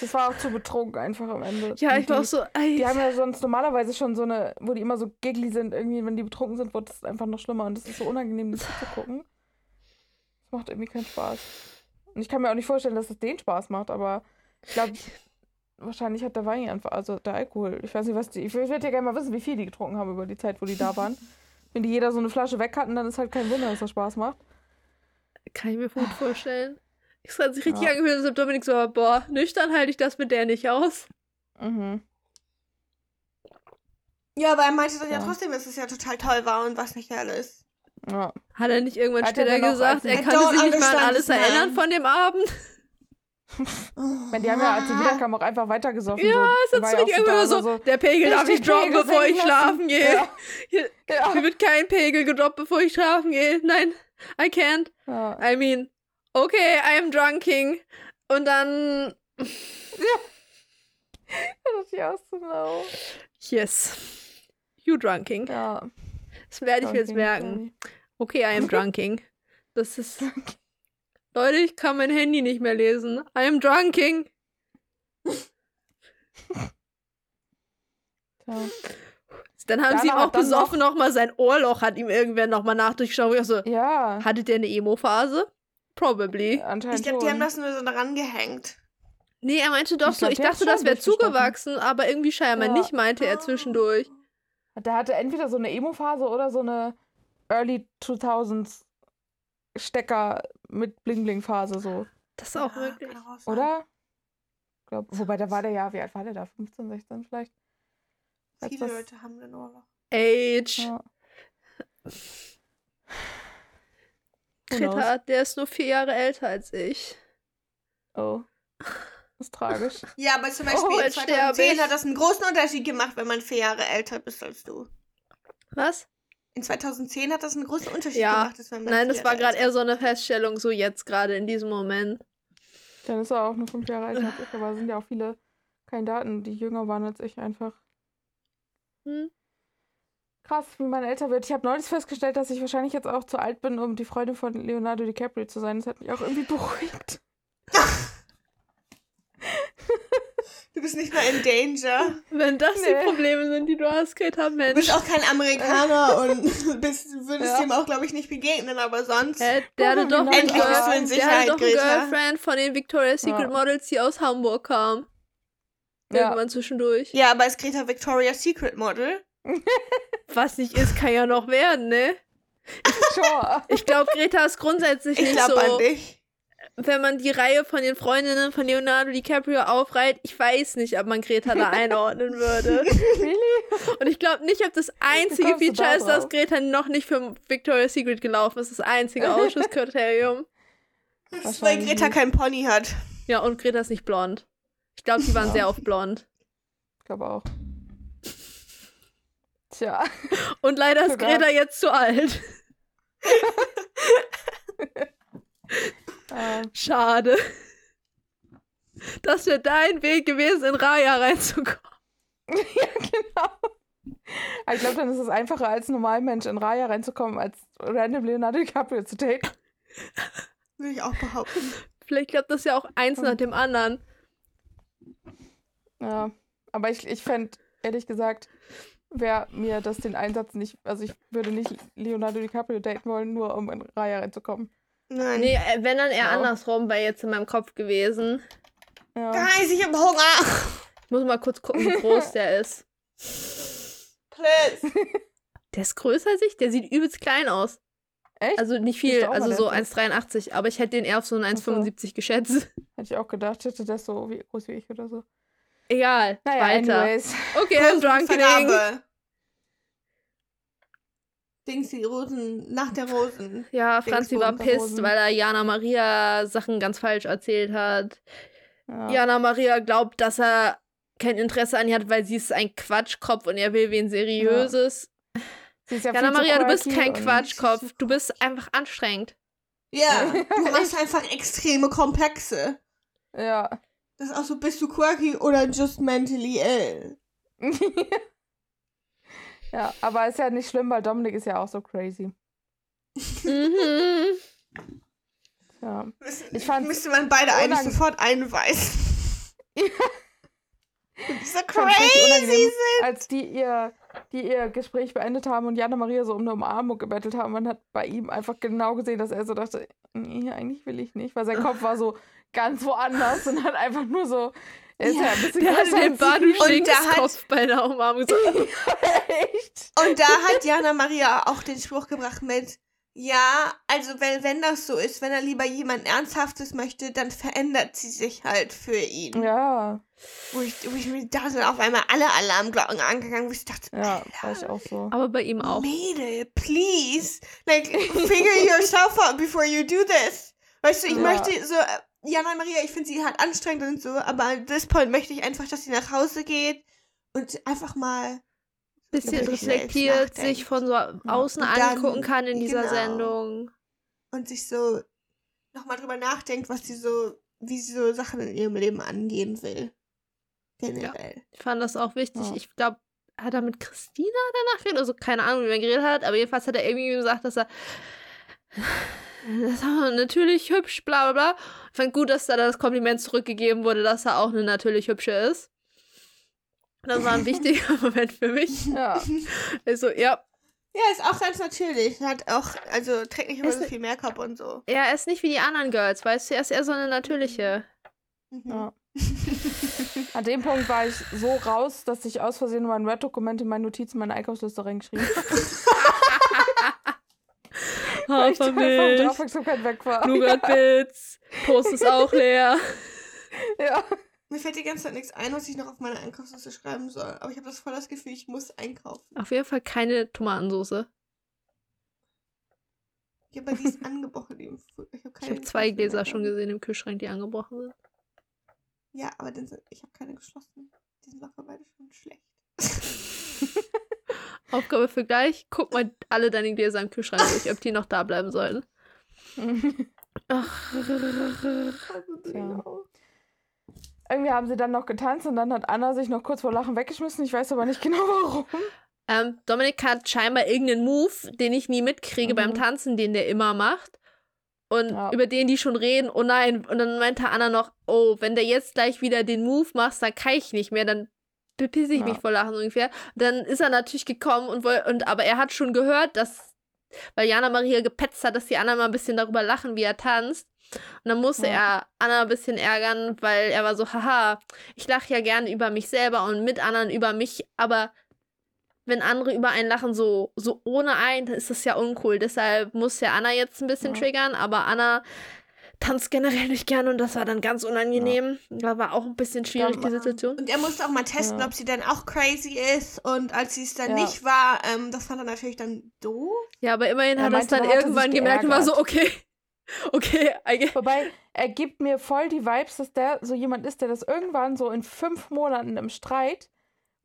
[SPEAKER 3] das war auch zu betrunken einfach am Ende.
[SPEAKER 2] ja, ich war auch so, ey.
[SPEAKER 3] Die haben ja sonst normalerweise schon so eine, wo die immer so giggly sind, irgendwie, wenn die betrunken sind, wird das einfach noch schlimmer und das ist so unangenehm, das zu gucken. Das macht irgendwie keinen Spaß. Und ich kann mir auch nicht vorstellen, dass es denen Spaß macht, aber ich glaube, wahrscheinlich hat der Wein einfach, also der Alkohol. Ich weiß nicht, was die. Ich würde ja gerne mal wissen, wie viel die getrunken haben über die Zeit, wo die da waren. Wenn die jeder so eine Flasche weg hatten, dann ist halt kein Wunder, dass das Spaß macht.
[SPEAKER 2] Kann ich mir gut vorstellen. Es hat sich richtig
[SPEAKER 3] Ja.
[SPEAKER 2] angefühlt, als ob Dominik so, boah, nüchtern halte ich das mit der nicht aus.
[SPEAKER 3] Mhm.
[SPEAKER 4] Ja, aber er meinte doch ja
[SPEAKER 3] Ja.
[SPEAKER 4] trotzdem, dass es ja total toll war und was nicht alles.
[SPEAKER 3] Ja.
[SPEAKER 2] Hat er nicht irgendwann
[SPEAKER 3] Hat er
[SPEAKER 2] später
[SPEAKER 3] noch
[SPEAKER 2] gesagt, er konnte
[SPEAKER 4] don't
[SPEAKER 2] sich nicht mal an alles erinnern von dem Abend?
[SPEAKER 3] Ich meine, die haben ja, als sie wiederkamen, auch einfach weitergesoffen.
[SPEAKER 2] Ja,
[SPEAKER 3] so.
[SPEAKER 2] es
[SPEAKER 3] Er
[SPEAKER 2] hat
[SPEAKER 3] war
[SPEAKER 2] so
[SPEAKER 3] ja auch
[SPEAKER 2] richtig
[SPEAKER 3] so
[SPEAKER 2] so, der Pegel darf nicht droppen,
[SPEAKER 3] Pegel
[SPEAKER 2] bevor ich schlafen gehe.
[SPEAKER 3] Ja.
[SPEAKER 2] Hier,
[SPEAKER 3] Ja.
[SPEAKER 2] hier wird kein Pegel gedroppt, bevor ich schlafen gehe. Nein, I can't.
[SPEAKER 3] Ja.
[SPEAKER 2] I mean, okay, I'm drunking. Und dann,
[SPEAKER 3] Das ist ja auch so
[SPEAKER 2] yes, you drunking.
[SPEAKER 3] Ja.
[SPEAKER 2] Das werde ich mir jetzt merken. Okay, I am drunking. Das ist. Leute, ich kann mein Handy nicht mehr lesen. I am drunking. Dann haben
[SPEAKER 3] Dana
[SPEAKER 2] sie ihm auch besoffen nochmal sein Ohrloch, hat ihm irgendwer nochmal nachdurchgeschaut. Ich so,
[SPEAKER 3] Ja.
[SPEAKER 2] hatte der eine Emo-Phase? Probably.
[SPEAKER 3] Anscheinend
[SPEAKER 4] Ich glaube, die haben das nur so daran gehängt.
[SPEAKER 2] Nee, er meinte doch
[SPEAKER 3] Ich
[SPEAKER 2] so,
[SPEAKER 3] glaub,
[SPEAKER 2] ich dachte, das wäre zugewachsen, aber irgendwie scheinbar
[SPEAKER 3] Ja.
[SPEAKER 2] nicht, meinte er zwischendurch.
[SPEAKER 3] Der hatte entweder so eine Emo-Phase oder so eine Early 2000s Stecker mit Bling-Bling-Phase so.
[SPEAKER 2] Das ist auch
[SPEAKER 4] Ja,
[SPEAKER 2] möglich.
[SPEAKER 3] Oder? Glaub, wobei, da war der ja, wie alt war der da? 15, 16 vielleicht?
[SPEAKER 4] Viele Leute haben den Ohrloch.
[SPEAKER 2] Age.
[SPEAKER 3] Ja. Who
[SPEAKER 2] Greta, der ist nur vier Jahre älter als ich.
[SPEAKER 3] Oh. ist tragisch.
[SPEAKER 4] Ja, aber zum Beispiel
[SPEAKER 2] Oh,
[SPEAKER 4] in
[SPEAKER 2] jetzt sterbe
[SPEAKER 4] 2010
[SPEAKER 2] ich.
[SPEAKER 4] hat das einen großen Unterschied gemacht, wenn man vier Jahre älter bist als du.
[SPEAKER 2] Was?
[SPEAKER 4] In 2010 hat das einen großen Unterschied
[SPEAKER 2] Ja.
[SPEAKER 4] gemacht, wenn man
[SPEAKER 2] Nein,
[SPEAKER 4] vier
[SPEAKER 2] das war gerade eher so eine Feststellung, so jetzt gerade in diesem Moment.
[SPEAKER 3] Dann ist er auch nur fünf Jahre älter als ich, aber es sind ja auch viele Kandidaten, die jünger waren als ich einfach.
[SPEAKER 2] Hm?
[SPEAKER 3] Krass, wie man älter wird. Ich habe neulich festgestellt, dass ich wahrscheinlich jetzt auch zu alt bin, um die Freundin von Leonardo DiCaprio zu sein. Das hat mich auch irgendwie beruhigt.
[SPEAKER 4] Du bist nicht mal in Danger.
[SPEAKER 2] Wenn das
[SPEAKER 3] Nee.
[SPEAKER 2] die Probleme sind, die du hast, Greta,
[SPEAKER 4] Du
[SPEAKER 2] Mensch.
[SPEAKER 4] bist auch kein Amerikaner und bist, würdest
[SPEAKER 3] Ja.
[SPEAKER 4] dem auch, glaube ich, nicht begegnen, aber sonst.
[SPEAKER 2] Hä, der hatte
[SPEAKER 3] Guck
[SPEAKER 2] doch
[SPEAKER 4] Endlich bist du in
[SPEAKER 2] Girl- der
[SPEAKER 4] Sicherheit,
[SPEAKER 2] hatte doch einen
[SPEAKER 4] Greta.
[SPEAKER 2] Girlfriend von den Victoria's Secret
[SPEAKER 3] Ja.
[SPEAKER 2] Models, die aus Hamburg kam.
[SPEAKER 3] Ja.
[SPEAKER 2] Irgendwann zwischendurch.
[SPEAKER 4] Ja, aber ist Greta Victoria's Secret Model?
[SPEAKER 2] Was nicht ist, kann ja noch werden, ne?
[SPEAKER 3] Sure.
[SPEAKER 2] Ich glaube, Greta ist grundsätzlich
[SPEAKER 4] Ich
[SPEAKER 2] nicht
[SPEAKER 4] glaube
[SPEAKER 2] so.
[SPEAKER 4] an dich.
[SPEAKER 2] Wenn man die Reihe von den Freundinnen von Leonardo DiCaprio aufreiht, ich weiß nicht, ob man Greta da einordnen würde.
[SPEAKER 3] really?
[SPEAKER 2] Und ich glaube nicht, ob das einzige Feature
[SPEAKER 3] da
[SPEAKER 2] ist, dass? Greta noch nicht für Victoria's Secret gelaufen ist. Das einzige Ausschusskriterium.
[SPEAKER 4] Weil Greta kein Pony hat.
[SPEAKER 2] Ja, und Greta ist nicht blond. Ich glaube, die waren sehr oft blond.
[SPEAKER 3] Ich glaube auch. Tja.
[SPEAKER 2] Und leider ist. Greta jetzt zu alt.
[SPEAKER 3] Ähm,
[SPEAKER 2] Schade. Das wäre dein Weg gewesen, in Raya reinzukommen.
[SPEAKER 3] ja, genau. Aber ich glaube, dann ist es einfacher, als Normalmensch in Raya reinzukommen, als random Leonardo DiCaprio zu daten.
[SPEAKER 4] Würde ich auch behaupten.
[SPEAKER 2] Vielleicht klappt das ja auch eins nach dem anderen.
[SPEAKER 3] Ja. Aber ich, ich fände, ehrlich gesagt, wäre mir das den Einsatz nicht, also ich würde nicht Leonardo DiCaprio daten wollen, nur um in Raya reinzukommen.
[SPEAKER 4] Nein.
[SPEAKER 2] Nee, äh, wenn dann eher
[SPEAKER 3] Ja.
[SPEAKER 2] andersrum, wäre jetzt in meinem Kopf gewesen.
[SPEAKER 3] Ja.
[SPEAKER 4] Guys, ich hab Hunger.
[SPEAKER 2] Ich muss mal kurz gucken, wie groß der ist.
[SPEAKER 4] Please.
[SPEAKER 2] Der ist größer als ich, der sieht übelst klein aus.
[SPEAKER 3] Echt?
[SPEAKER 2] Also nicht
[SPEAKER 3] Ich
[SPEAKER 2] viel, also so
[SPEAKER 3] der ist
[SPEAKER 2] 1,83, aber ich hätte den eher auf so einen
[SPEAKER 3] so.
[SPEAKER 2] 1,75 geschätzt.
[SPEAKER 3] Hätte ich auch gedacht, hätte der so wie, groß wie ich oder so.
[SPEAKER 2] Egal,
[SPEAKER 3] Naja,
[SPEAKER 2] weiter.
[SPEAKER 3] anyways.
[SPEAKER 2] Okay, I'm drunkening.
[SPEAKER 4] Vergabe. Dings, die Rosen, nach der Rosen.
[SPEAKER 2] Ja, Franzi war pisst, weil er Jana Maria Sachen ganz falsch erzählt hat.
[SPEAKER 3] Ja.
[SPEAKER 2] Jana Maria glaubt, dass er kein Interesse an ihr hat, weil sie ist ein Quatschkopf und er will wen Seriöses.
[SPEAKER 3] Sie ist ja
[SPEAKER 2] Jana Maria, du bist kein Quatschkopf. Du bist einfach anstrengend.
[SPEAKER 4] Ja, du hast einfach extreme Komplexe.
[SPEAKER 3] Ja.
[SPEAKER 4] Das ist auch so, bist du quirky oder just mentally ill?
[SPEAKER 3] Ja, aber ist ja nicht schlimm, weil Dominik ist ja auch so crazy.
[SPEAKER 2] Mhm.
[SPEAKER 3] Ja.
[SPEAKER 4] Müsste,
[SPEAKER 3] Ich fand's
[SPEAKER 4] müsste man beide eigentlich sofort einweisen. so
[SPEAKER 3] fand's richtig
[SPEAKER 4] crazy sind.
[SPEAKER 3] als die ihr, die ihr Gespräch beendet haben und Jana Maria so um eine Umarmung gebettelt haben. Man hat bei ihm einfach genau gesehen, dass er so dachte, nee, eigentlich will ich nicht, weil sein Kopf war so ganz woanders und hat einfach nur so, ist ja,
[SPEAKER 4] Ja,
[SPEAKER 3] ein bisschen
[SPEAKER 2] Der hat den
[SPEAKER 3] als
[SPEAKER 2] Badu
[SPEAKER 3] sie.
[SPEAKER 4] Und der hat-
[SPEAKER 2] Kopf bei der Umarmung so.
[SPEAKER 3] Echt?
[SPEAKER 4] Und da hat Jana Maria auch den Spruch gebracht mit, ja, also wenn, wenn das so ist, wenn er lieber jemand Ernsthaftes möchte, dann verändert sie sich halt für ihn.
[SPEAKER 3] Ja,
[SPEAKER 4] Wo, ich, wo ich mir da sind auf einmal alle Alarmglocken angegangen, wo ich dachte,
[SPEAKER 3] ja,
[SPEAKER 4] Alter,
[SPEAKER 3] war ich auch so.
[SPEAKER 2] Aber bei ihm auch.
[SPEAKER 4] Mädel, please. Like, figure yourself out before you do this. Weißt du, ich
[SPEAKER 3] Ja.
[SPEAKER 4] möchte so, äh, Jana Maria, ich finde sie halt anstrengend und so, aber an this point möchte ich einfach, dass sie nach Hause geht und einfach mal
[SPEAKER 2] Bisschen reflektiert, sich von so außen
[SPEAKER 4] dann-
[SPEAKER 2] angucken kann in dieser
[SPEAKER 4] genau.
[SPEAKER 2] Sendung.
[SPEAKER 4] und sich so nochmal drüber nachdenkt, was sie so, wie sie so Sachen in ihrem Leben angehen will. Generell.
[SPEAKER 2] Ich fand das auch wichtig.
[SPEAKER 3] Ja.
[SPEAKER 2] Ich glaube, hat er mit Christina danach geredet? Also keine Ahnung, wie er geredet hat, aber jedenfalls hat er irgendwie gesagt, dass er das war natürlich hübsch, bla bla bla. Ich fand gut, dass da das Kompliment zurückgegeben wurde, dass er auch eine natürlich hübsche ist. Das war ein wichtiger Moment für mich.
[SPEAKER 3] Ja,
[SPEAKER 2] Also, ja,
[SPEAKER 4] Ja, ist auch ganz natürlich. Hat auch, also trägt nicht immer
[SPEAKER 2] Ist
[SPEAKER 4] so
[SPEAKER 2] ne-
[SPEAKER 4] viel Make-up und so.
[SPEAKER 2] er ist nicht wie die anderen Girls, weißt du, er ist eher so eine natürliche.
[SPEAKER 4] Mhm.
[SPEAKER 3] ja. An dem Punkt war ich so raus, dass ich aus Versehen mein Word-Dokument in meine Notizen, meine Einkaufsliste reingeschrieben habe.
[SPEAKER 2] Hafermilch,
[SPEAKER 3] Aufmerksamkeit weg war.
[SPEAKER 2] Nougat Bits, Post ist auch leer.
[SPEAKER 3] Ja.
[SPEAKER 4] Mir fällt die ganze Zeit nichts ein, was ich noch auf meine Einkaufsliste schreiben soll. Aber ich habe das voll das Gefühl, ich muss einkaufen.
[SPEAKER 2] Auf jeden Fall keine Tomatensauce.
[SPEAKER 4] Ja, aber die ist angebrochen. Die ich habe
[SPEAKER 2] habe zwei Gläser schon gesehen im Kühlschrank, die angebrochen sind.
[SPEAKER 4] Ja, aber sind, ich habe keine geschlossen. Die sind locker beide schon schlecht.
[SPEAKER 2] Aufgabe für gleich. Guck mal alle deine Gläser im Kühlschrank durch, ob die noch da bleiben sollten. Ach.
[SPEAKER 3] Ja. Irgendwie haben sie dann noch getanzt und dann hat Anna sich noch kurz vor Lachen weggeschmissen. Ich weiß aber nicht genau warum.
[SPEAKER 2] Ähm, Dominik hat scheinbar irgendeinen Move, den ich nie mitkriege
[SPEAKER 3] Mhm.
[SPEAKER 2] beim Tanzen, den der immer macht. Und
[SPEAKER 3] Ja.
[SPEAKER 2] über den die schon reden, oh nein. Und dann meinte Anna noch, oh, wenn der jetzt gleich wieder den Move macht, dann kann ich nicht mehr, dann bepisse ich
[SPEAKER 3] Ja.
[SPEAKER 2] mich vor Lachen ungefähr. Dann ist er natürlich gekommen und, woll- und aber er hat schon gehört, dass, weil Jana Maria gepetzt hat, dass die Anna mal ein bisschen darüber lachen, wie er tanzt. Und dann musste
[SPEAKER 3] Ja.
[SPEAKER 2] er Anna ein bisschen ärgern, weil er war so, haha, ich lache ja gerne über mich selber und mit anderen über mich, aber wenn andere über einen lachen, so, so ohne einen, dann ist das ja uncool. Deshalb muss ja Anna jetzt ein bisschen
[SPEAKER 3] Ja.
[SPEAKER 2] triggern, aber Anna tanzt generell nicht gerne und das war dann ganz unangenehm. Da war auch ein bisschen schwierig,
[SPEAKER 3] Ja,
[SPEAKER 2] die Situation.
[SPEAKER 4] Und er musste auch mal testen,
[SPEAKER 3] Ja.
[SPEAKER 4] ob sie dann auch crazy ist. Und als sie es dann
[SPEAKER 3] Ja.
[SPEAKER 4] nicht war, ähm, das fand er natürlich dann doof.
[SPEAKER 2] Ja, aber immerhin
[SPEAKER 3] Er
[SPEAKER 2] hat er es dann irgendwann gemerkt und war so, okay, okay, I
[SPEAKER 3] Wobei, er gibt mir voll die Vibes, dass der so jemand ist, der das irgendwann so in fünf Monaten im Streit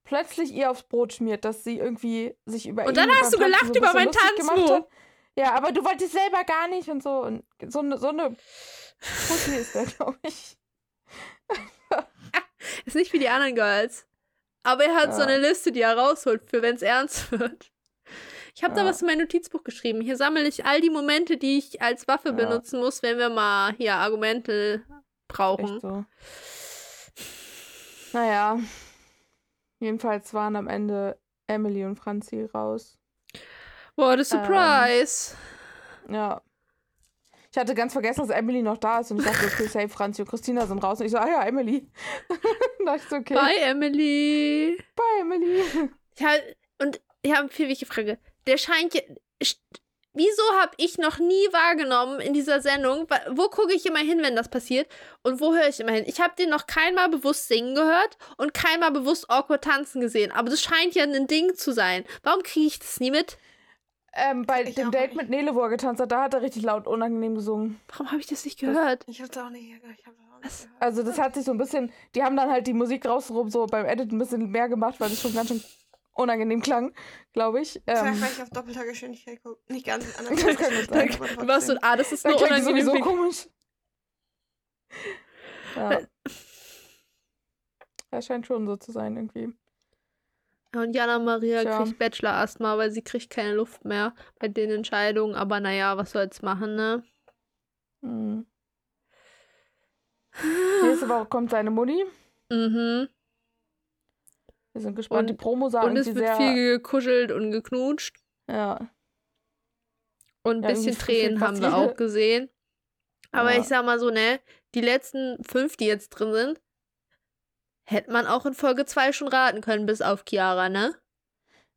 [SPEAKER 3] plötzlich ihr aufs Brot schmiert, dass sie irgendwie sich über
[SPEAKER 2] Und
[SPEAKER 3] ihn
[SPEAKER 2] dann hast du gelacht
[SPEAKER 3] so
[SPEAKER 2] über meinen Tanzmove.
[SPEAKER 3] Ja, aber du wolltest selber gar nicht und so. Und so eine, so eine Pussy ist der, glaube ich.
[SPEAKER 2] ist nicht wie die anderen Girls. Aber er hat so
[SPEAKER 3] Ja.
[SPEAKER 2] eine Liste, die er rausholt, für wenn es ernst wird. Ich habe da
[SPEAKER 3] Ja.
[SPEAKER 2] was in mein Notizbuch geschrieben. Hier sammle ich all die Momente, die ich als Waffe
[SPEAKER 3] Ja.
[SPEAKER 2] benutzen muss, wenn wir mal hier Argumente brauchen.
[SPEAKER 3] Echt so. Naja. Jedenfalls waren am Ende Emily und Franzi raus.
[SPEAKER 2] What a surprise.
[SPEAKER 3] Ja. Ich hatte ganz vergessen, dass Emily noch da ist und ich dachte, okay, safe, Franzi und Christina sind raus. Und ich so, ah ja, Emily. Dachte ich okay.
[SPEAKER 2] Bye, Emily.
[SPEAKER 3] Bye, Emily.
[SPEAKER 2] Ja, und ich habe eine viel wichtige Frage. Der scheint ja. Wieso habe ich noch nie wahrgenommen in dieser Sendung, wo gucke ich immer hin, wenn das passiert und wo höre ich immer hin? Ich habe den noch keinmal bewusst singen gehört und keinmal bewusst awkward tanzen gesehen, aber das scheint ja ein Ding zu sein. Warum kriege ich das nie mit?
[SPEAKER 3] Ähm, bei
[SPEAKER 4] Ich
[SPEAKER 3] dem Date mit Nele, wo er getanzt hat, da hat er richtig laut unangenehm gesungen.
[SPEAKER 2] Warum habe ich das nicht gehört?
[SPEAKER 4] Ich hab's auch nicht, ich hab's auch nicht
[SPEAKER 2] Was?
[SPEAKER 4] gehört.
[SPEAKER 3] Also das hat sich so ein bisschen, die haben dann halt die Musik rausgehoben, so beim Edit ein bisschen mehr gemacht, weil das schon ganz schön unangenehm klang, glaube ich.
[SPEAKER 4] Vielleicht,
[SPEAKER 3] Ähm,
[SPEAKER 4] weil ich auf doppelter Geschwindigkeit gucke. Nicht ganz in
[SPEAKER 3] Das kann gut sein.
[SPEAKER 2] Du warst so, ah, das ist nur unangenehm.
[SPEAKER 3] sowieso
[SPEAKER 2] wie-
[SPEAKER 3] komisch. Ja. Er scheint schon so zu sein irgendwie.
[SPEAKER 2] Und Jana Maria
[SPEAKER 3] Tja.
[SPEAKER 2] kriegt Bachelor-Asthma, weil sie kriegt keine Luft mehr bei den Entscheidungen. Aber naja, was soll's machen, ne?
[SPEAKER 3] Hm. Nächste Woche kommt seine Mutti.
[SPEAKER 2] Mhm.
[SPEAKER 3] Wir sind gespannt.
[SPEAKER 2] Und-
[SPEAKER 3] die Promo sah
[SPEAKER 2] Und es wird
[SPEAKER 3] sehr...
[SPEAKER 2] viel gekuschelt und geknutscht.
[SPEAKER 3] ja.
[SPEAKER 2] Und ein
[SPEAKER 3] Ja,
[SPEAKER 2] bisschen Tränen haben wir auch gesehen. Aber
[SPEAKER 3] Ja.
[SPEAKER 2] ich sag mal so, ne, die letzten fünf, die jetzt drin sind, hätte man auch in Folge 2 schon raten können, bis auf Chiara, ne?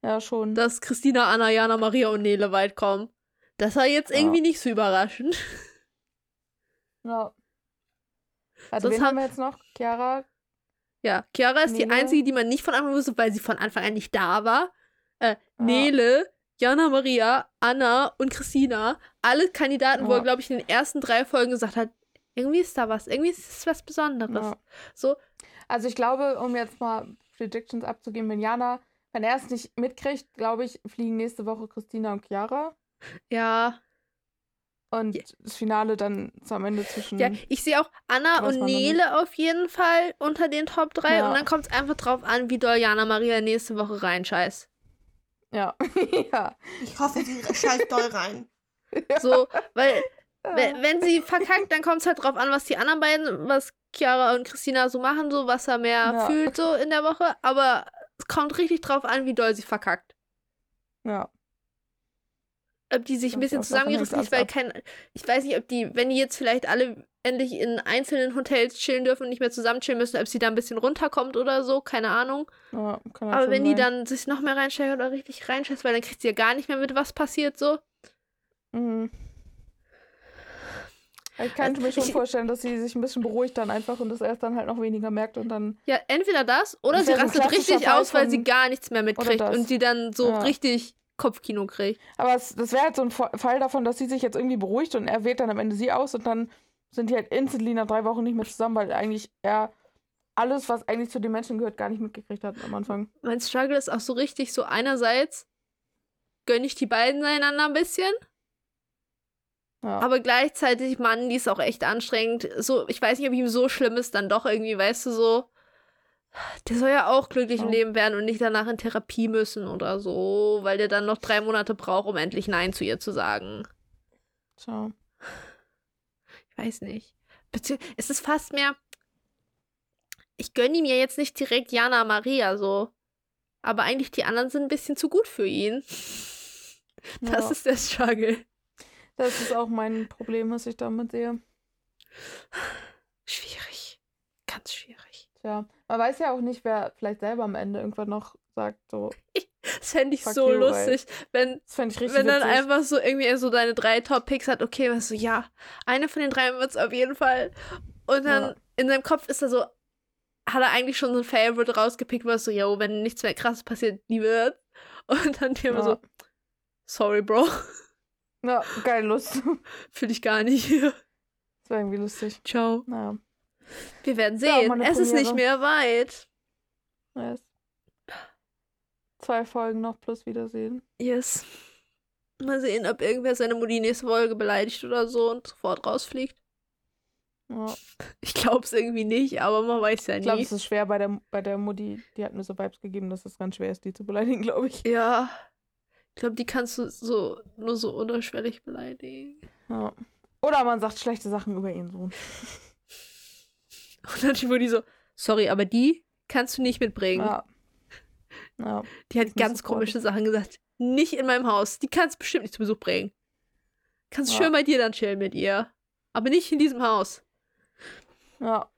[SPEAKER 3] ja, schon.
[SPEAKER 2] Dass Christina, Anna, Jana, Maria und Nele weit kommen. Das war jetzt
[SPEAKER 3] Ja.
[SPEAKER 2] irgendwie nicht so überraschend.
[SPEAKER 3] ja. Also
[SPEAKER 2] Sonst
[SPEAKER 3] wen haben wir jetzt noch? Chiara?
[SPEAKER 2] Ja, Chiara ist die
[SPEAKER 3] Nele.
[SPEAKER 2] einzige, die man nicht von Anfang an wusste, weil sie von Anfang an nicht da war. Äh,
[SPEAKER 3] Ja.
[SPEAKER 2] Nele, Jana Maria, Anna und Christina. Alle Kandidaten, wo
[SPEAKER 3] Ja.
[SPEAKER 2] er, glaube ich, in den ersten drei Folgen gesagt hat, irgendwie ist da was, irgendwie ist es was Besonderes.
[SPEAKER 3] Ja.
[SPEAKER 2] So,
[SPEAKER 3] Also ich glaube, um jetzt mal Predictions abzugeben, wenn Jana, wenn er es nicht mitkriegt, glaube ich, fliegen nächste Woche Christina und Chiara.
[SPEAKER 2] ja.
[SPEAKER 3] Und
[SPEAKER 2] Ja.
[SPEAKER 3] das Finale dann am Ende zwischen.
[SPEAKER 2] Ja, ich sehe auch Anna und Nele auf jeden Fall unter den Top 3
[SPEAKER 3] Ja.
[SPEAKER 2] und dann kommt es einfach drauf an, wie doll Jana Maria nächste Woche reinscheißt.
[SPEAKER 3] Ja. ja.
[SPEAKER 4] Ich hoffe, sie scheißt doll rein.
[SPEAKER 2] So, weil Wenn, wenn sie verkackt, dann kommt es halt drauf an, was die anderen beiden, was Chiara und Christina so machen, so was er mehr
[SPEAKER 3] Ja.
[SPEAKER 2] fühlt so in der Woche. Aber es kommt richtig drauf an, wie doll sie verkackt.
[SPEAKER 3] Ja.
[SPEAKER 2] Ob die sich ein bisschen zusammengerissen weil kein. Ich weiß nicht, ob die, wenn die jetzt vielleicht alle endlich in einzelnen Hotels chillen dürfen und nicht mehr zusammen chillen müssen, ob sie da ein bisschen runterkommt oder so, keine Ahnung.
[SPEAKER 3] ja
[SPEAKER 2] Aber wenn die
[SPEAKER 3] sein.
[SPEAKER 2] dann sich noch mehr reinsteigert oder richtig reinscheißt, weil dann kriegt sie ja gar nicht mehr mit, was passiert so.
[SPEAKER 3] Mhm. Ich kann
[SPEAKER 2] Also,
[SPEAKER 3] mir schon
[SPEAKER 2] ich-
[SPEAKER 3] vorstellen, dass sie sich ein bisschen beruhigt dann einfach und das erst dann halt noch weniger merkt und dann.
[SPEAKER 2] Ja, entweder das oder sie
[SPEAKER 3] so
[SPEAKER 2] rastet richtig
[SPEAKER 3] Fall
[SPEAKER 2] aus, weil sie gar nichts mehr mitkriegt und sie dann so
[SPEAKER 3] Ja.
[SPEAKER 2] richtig Kopfkino kriegt.
[SPEAKER 3] Aber es, das wäre halt so ein Fa- Fall davon, dass sie sich jetzt irgendwie beruhigt und er wählt dann am Ende sie aus und dann sind die halt instantly nach drei Wochen nicht mehr zusammen, weil eigentlich er alles, was eigentlich zu den Menschen gehört, gar nicht mitgekriegt hat am Anfang.
[SPEAKER 2] Mein Struggle ist auch so richtig so einerseits gönne ich die beiden einander ein bisschen,
[SPEAKER 3] Ja.
[SPEAKER 2] aber gleichzeitig, Mann, die ist auch echt anstrengend. So, ich weiß nicht, ob ihm so schlimm ist, dann doch irgendwie, weißt du, so. Der soll ja auch glücklich im
[SPEAKER 3] Ja.
[SPEAKER 2] Leben werden und nicht danach in Therapie müssen oder so, weil der dann noch drei Monate braucht, um endlich Nein zu ihr zu sagen.
[SPEAKER 3] Tja.
[SPEAKER 2] Ich weiß nicht. Bezieh es ist fast mehr. Ich gönne ihm ja jetzt nicht direkt Jana Maria so. Aber eigentlich die anderen sind ein bisschen zu gut für ihn. Das
[SPEAKER 3] Ja.
[SPEAKER 2] ist der Struggle.
[SPEAKER 3] Das ist auch mein Problem, was ich damit sehe.
[SPEAKER 2] Schwierig. Ganz schwierig.
[SPEAKER 3] Tja. Man weiß ja auch nicht, wer vielleicht selber am Ende irgendwann noch sagt, so.
[SPEAKER 2] Das fände ich so
[SPEAKER 3] you,
[SPEAKER 2] lustig, wenn, wenn dann
[SPEAKER 3] witzig.
[SPEAKER 2] einfach so irgendwie so deine drei Top-Picks hat. Okay, was so, ja, eine von den drei wird es auf jeden Fall. Und dann
[SPEAKER 3] Ja.
[SPEAKER 2] in seinem Kopf ist er so, hat er eigentlich schon so ein Favorite rausgepickt, was so, yo, wenn nichts mehr krasses passiert, die wird. Und dann die immer
[SPEAKER 3] Ja.
[SPEAKER 2] so, sorry, Bro,
[SPEAKER 3] Ja, geil Lust.
[SPEAKER 2] fühle ich gar nicht.
[SPEAKER 3] Das wäre irgendwie lustig.
[SPEAKER 2] Ciao.
[SPEAKER 3] Naja.
[SPEAKER 2] Wir werden
[SPEAKER 3] Ja,
[SPEAKER 2] sehen.
[SPEAKER 3] meine
[SPEAKER 2] es ist nicht mehr weit.
[SPEAKER 3] Nice. Zwei Folgen noch plus Wiedersehen.
[SPEAKER 2] Yes. Mal sehen, ob irgendwer seine Mutti nächste Folge beleidigt oder so und sofort rausfliegt.
[SPEAKER 3] Ja.
[SPEAKER 2] Ich glaube es irgendwie nicht, aber man weiß ja
[SPEAKER 3] Ich glaube, es ist schwer bei der, bei der Mutti. Die hat mir so Vibes gegeben, dass es ganz schwer ist, die zu beleidigen, glaube ich.
[SPEAKER 2] Ja. Ich glaube, die kannst du so nur so unterschwellig beleidigen.
[SPEAKER 3] Ja. Oder man sagt schlechte Sachen über ihren Sohn.
[SPEAKER 2] Und dann die Mutti so, sorry, aber die kannst du nicht mitbringen.
[SPEAKER 3] Ja. Ja.
[SPEAKER 2] Die hat ganz komische Sachen gesagt. Nicht in meinem Haus. Die kannst du bestimmt nicht zu Besuch bringen. Kannst
[SPEAKER 3] Ja.
[SPEAKER 2] schön bei dir dann chillen mit ihr. Aber nicht in diesem Haus.
[SPEAKER 3] Ja.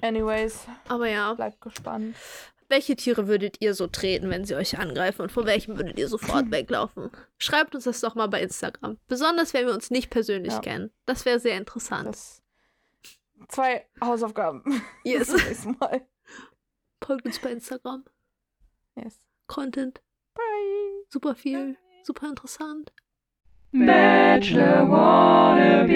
[SPEAKER 3] Anyways,
[SPEAKER 2] Aber ja.
[SPEAKER 3] bleibt gespannt.
[SPEAKER 2] Welche Tiere würdet ihr so treten, wenn sie euch angreifen? Und vor welchem würdet ihr sofort weglaufen? Schreibt uns das doch mal bei Instagram. Besonders, wenn wir uns nicht persönlich
[SPEAKER 3] Ja.
[SPEAKER 2] kennen. Das wäre sehr interessant.
[SPEAKER 3] Das zwei Hausaufgaben.
[SPEAKER 2] yes.
[SPEAKER 3] Zum Mal.
[SPEAKER 2] Folgt uns bei Instagram.
[SPEAKER 3] Yes.
[SPEAKER 2] Content.
[SPEAKER 3] Bye.
[SPEAKER 2] Super viel. Super interessant.
[SPEAKER 5] Bachelor wannabe.